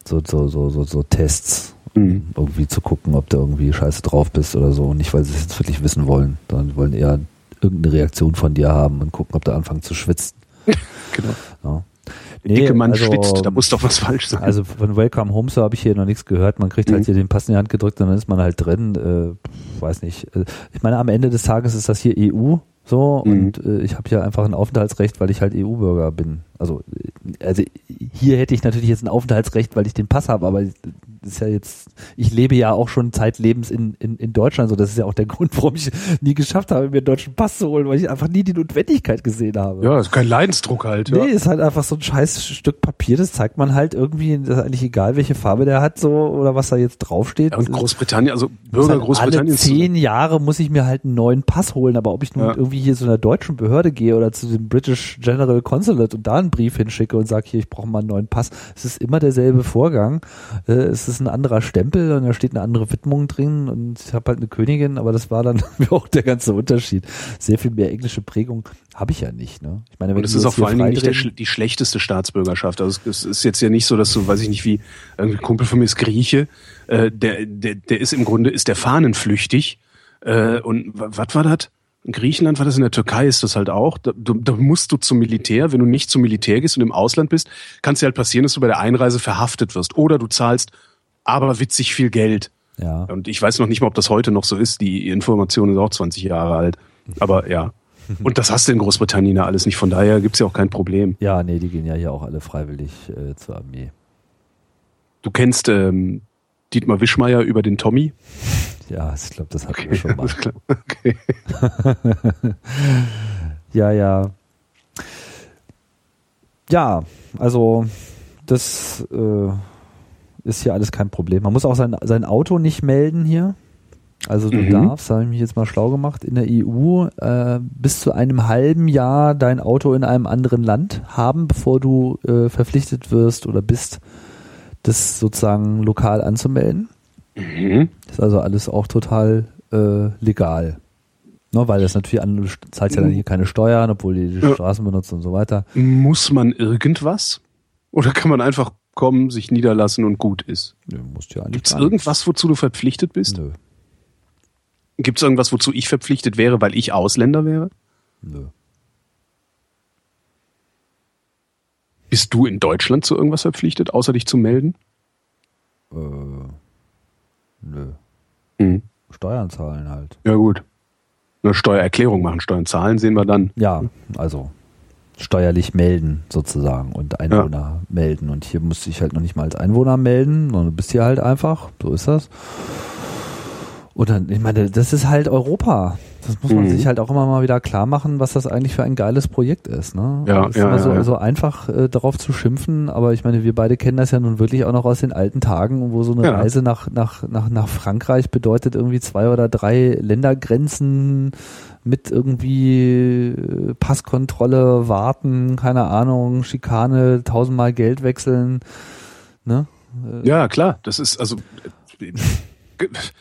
so, so, so, so, so Tests, Mhm. irgendwie zu gucken, ob du irgendwie scheiße drauf bist oder so. Nicht, weil sie es jetzt wirklich wissen wollen, sondern wollen eher irgendeine Reaktion von dir haben und gucken, ob du anfängst zu schwitzen. [LAUGHS] Genau. Ja. Der dicke Mann also, schwitzt, da muss doch was falsch sein. Also von Welcome Home so habe ich hier noch nichts gehört. Man kriegt halt Mhm. hier den Pass in die Hand gedrückt und dann ist man halt drin. Äh, weiß nicht. Äh, Ich meine, am Ende des Tages ist das hier EU so Mhm. und äh, ich habe hier einfach ein Aufenthaltsrecht, weil ich halt EU-Bürger bin. Also, äh, also hier hätte ich natürlich jetzt ein Aufenthaltsrecht, weil ich den Pass habe, aber das ist ja jetzt, ich lebe ja auch schon zeitlebens in, in, in Deutschland, so das ist ja auch der [LAUGHS] Grund, warum ich nie geschafft habe, mir einen deutschen Pass zu holen, weil ich einfach nie die Notwendigkeit gesehen habe. ja, ist kein Leidensdruck halt. Nee, Ja. ist halt einfach so ein scheiß Stück Papier, das zeigt man halt irgendwie, das ist eigentlich egal, welche Farbe der hat, so, oder was da jetzt draufsteht. Ja, und Großbritannien, also Bürger halt Alle Großbritanniens. zehn Jahre muss ich mir halt einen neuen Pass holen, aber ob ich nun Ja. irgendwie hier zu einer deutschen Behörde gehe oder zu dem British General Consulate und da einen Brief hinschicke und sage, hier, ich brauche mal einen neuen Pass, es ist immer derselbe Vorgang. Äh, es ist ein anderer Stempel und da steht eine andere Widmung drin und ich habe halt eine Königin, aber das war dann [LAUGHS] auch der ganze Unterschied. Sehr viel mehr englische Prägung habe ich ja nicht. Ne? Ich meine, wenn Und es ist auch vor allen Dingen nicht der, die schlechteste Staatsbürgerschaft. Also es, ist jetzt ja nicht so, dass du, weiß ich nicht, wie irgendwie ein Kumpel von mir ist Grieche, äh, der, der, der ist im Grunde, ist der fahnenflüchtig. Äh, und wa- was war das? In Griechenland war das, in der Türkei ist das halt auch. Da, da musst du zum Militär. Wenn du nicht zum Militär gehst und im Ausland bist, kann es dir halt passieren, dass du bei der Einreise verhaftet wirst. Oder du zahlst aber witzig viel Geld. ja. Und ich weiß noch nicht mal, ob das heute noch so ist. Die Information ist auch 20 Jahre alt. Aber ja. [LAUGHS] Und das hast du in Großbritannien ja alles nicht. Von daher gibt's ja auch kein Problem. Ja, nee, die gehen ja hier auch alle freiwillig äh, zur Armee. Du kennst ähm, Dietmar Wischmeier über den Tommy? Ja, ich glaube, das hatten wir schon mal. Okay. [LAUGHS] Ja, ja. Ja, also das äh, ist hier alles kein Problem. Man muss auch sein, sein Auto nicht melden hier. Also du Mhm. darfst, da habe ich mich jetzt mal schlau gemacht, in der EU äh, bis zu einem halben Jahr dein Auto in einem anderen Land haben, bevor du äh, verpflichtet wirst oder bist, das sozusagen lokal anzumelden. Mhm. Das ist also alles auch total äh, legal. Ne, weil das natürlich an, du zahlst ja dann hier keine Steuern, obwohl die, die Ja. Straßen benutzt und so weiter. Muss man irgendwas? Oder kann man einfach kommen, sich niederlassen und gut ist? Musst du ja gar nichts. irgendwas, wozu du verpflichtet bist? Nö, Gibt's irgendwas, wozu ich verpflichtet wäre, weil ich Ausländer wäre? nö. Bist du in Deutschland zu irgendwas verpflichtet, außer dich zu melden? Äh, nö. Mhm. Steuern zahlen halt. Ja, gut. Eine Steuererklärung machen, Steuern zahlen, sehen wir dann. Ja, also steuerlich melden sozusagen und Einwohner melden. Und hier musste ich halt noch nicht mal als Einwohner melden, sondern du bist hier halt einfach, so ist das. Und dann, ich meine, das ist halt Europa. Das muss man Mhm. sich halt auch immer mal wieder klar machen, was das eigentlich für ein geiles Projekt ist. Ne? Ja, es ist ja, immer so, ja. so einfach äh, darauf zu schimpfen, aber ich meine, wir beide kennen das ja nun wirklich auch noch aus den alten Tagen, wo so eine Ja. Reise nach, nach, nach, nach Frankreich bedeutet irgendwie zwei oder drei Ländergrenzen mit irgendwie äh, Passkontrolle, Warten, keine Ahnung, Schikane, tausendmal Geld wechseln. Ne? Ja, klar. Das ist also.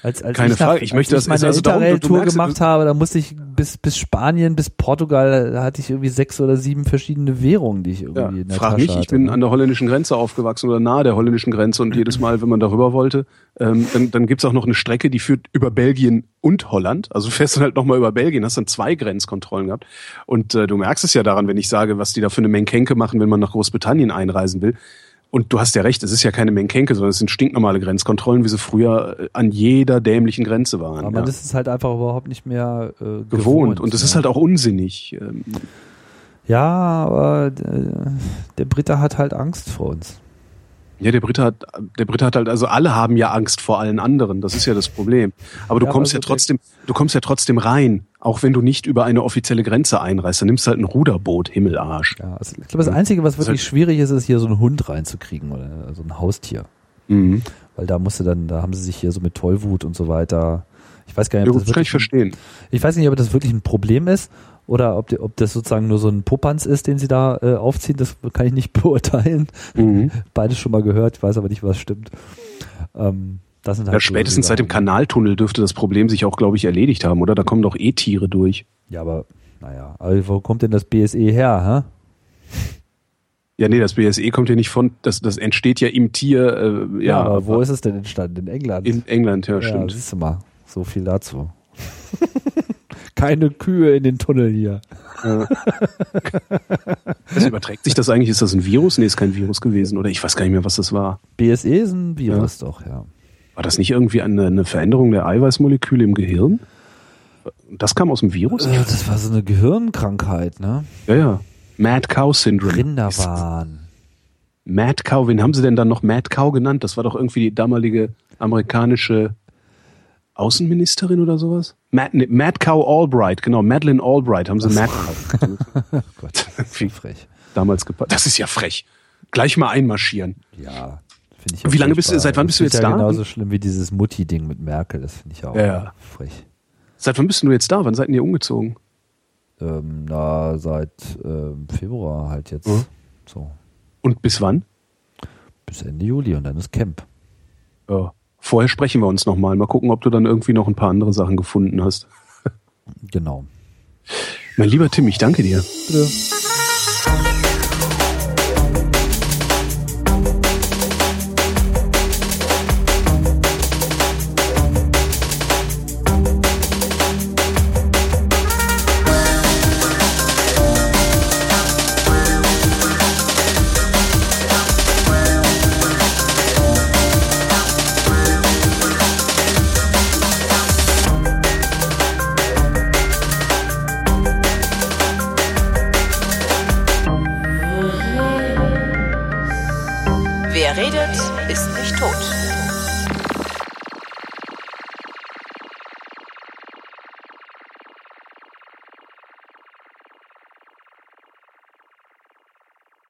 Als, als Keine ich nach, Frage. Ich möchte als das- ich meine also du- du Interrail-Tour gemacht du- habe, da musste ich bis, bis Spanien, bis Portugal, da hatte ich irgendwie sechs oder sieben verschiedene Währungen, die ich irgendwie Ja, in der frag Tasche mich, ich hatte. bin ne? an der holländischen Grenze aufgewachsen oder nahe der holländischen Grenze und jedes Mal, wenn man darüber wollte, ähm, dann, dann gibt's auch noch eine Strecke, die führt über Belgien und Holland. Also du fährst dann halt nochmal über Belgien, hast dann zwei Grenzkontrollen gehabt. Und äh, du merkst es ja daran, wenn ich sage, was die da für eine Menkenke machen, wenn man nach Großbritannien einreisen will. Und du hast ja recht, es ist ja keine Menkenke, sondern es sind stinknormale Grenzkontrollen, wie sie früher äh, an jeder dämlichen Grenze waren. Aber ja. man ist halt einfach überhaupt nicht mehr äh, gewohnt. gewohnt. Und es ne? ist halt auch unsinnig. Ähm, Ja, aber äh, der Brite hat halt Angst vor uns. Ja, der Brite hat, der Brite hat halt, also alle haben ja Angst vor allen anderen. Das ist ja das Problem. Aber du Ja, kommst aber ja trotzdem, du kommst ja trotzdem rein. Auch wenn du nicht über eine offizielle Grenze einreist, dann nimmst du halt ein Ruderboot, Himmelarsch. Ja, also ich glaube, das Einzige, was wirklich schwierig ist, ist hier so einen Hund reinzukriegen oder so ein Haustier. Mhm. Weil da musste dann, da haben sie sich hier so mit Tollwut und so weiter. Ich weiß gar nicht, ob das das kann ich wirklich, verstehen. ich weiß nicht, ob das wirklich ein Problem ist oder ob, die, ob das sozusagen nur so ein Popanz ist, den sie da äh, aufziehen. Das kann ich nicht [LAUGHS] beurteilen. Mhm. Beides schon mal gehört, ich weiß aber nicht, was stimmt. Ähm, das sind halt Ja, spätestens seit dem. Kanaltunnel dürfte das Problem sich auch, glaube ich, erledigt haben, oder? Da kommen doch eh Tiere durch. Ja, aber naja, aber wo kommt denn das BSE her, hä? Ja, nee, das BSE kommt ja nicht von, das, das entsteht ja im Tier, äh, ja, aber wo ist es denn entstanden? In England. in England, ja, ja, stimmt. siehst du mal. So viel dazu. [LAUGHS] Keine Kühe in den Tunnel hier. Das überträgt sich das eigentlich? Ist das ein Virus? Nee, ist kein Virus gewesen, oder? Ich weiß gar nicht mehr, was das war. BSE ist ein Virus doch, ja. War das nicht irgendwie eine, eine Veränderung der Eiweißmoleküle im Gehirn? Das kam aus dem Virus? Äh, Das war so eine Gehirnkrankheit, ne? Ja, ja. Mad Cow Syndrome. Rinderwahn. Mad Cow, wen haben sie denn dann noch Mad Cow genannt? Das war doch irgendwie die damalige amerikanische Außenministerin oder sowas? Mad, nee, Mad Cow Albright, genau, Madeleine Albright haben sie Mad Cow [LAUGHS] Gott, Wie- frech. damals gepackt. Das ist ja frech. Gleich mal einmarschieren. Ja, finde ich. Wie lange bist du- seit wann bist du jetzt ja da? genauso schlimm wie dieses Mutti-Ding mit Merkel, das finde ich auch Ja, ja. frech. Seit wann bist du jetzt da? Wann seid ihr umgezogen? Ähm, na, seit ähm, Februar halt jetzt. Mhm. So, Und bis wann? bis Ende Juli und dann ist Camp. Ja. Vorher sprechen wir uns nochmal. Mal gucken, ob du dann irgendwie noch ein paar andere Sachen gefunden hast. Genau. Mein lieber Tim, ich danke dir. Bitte.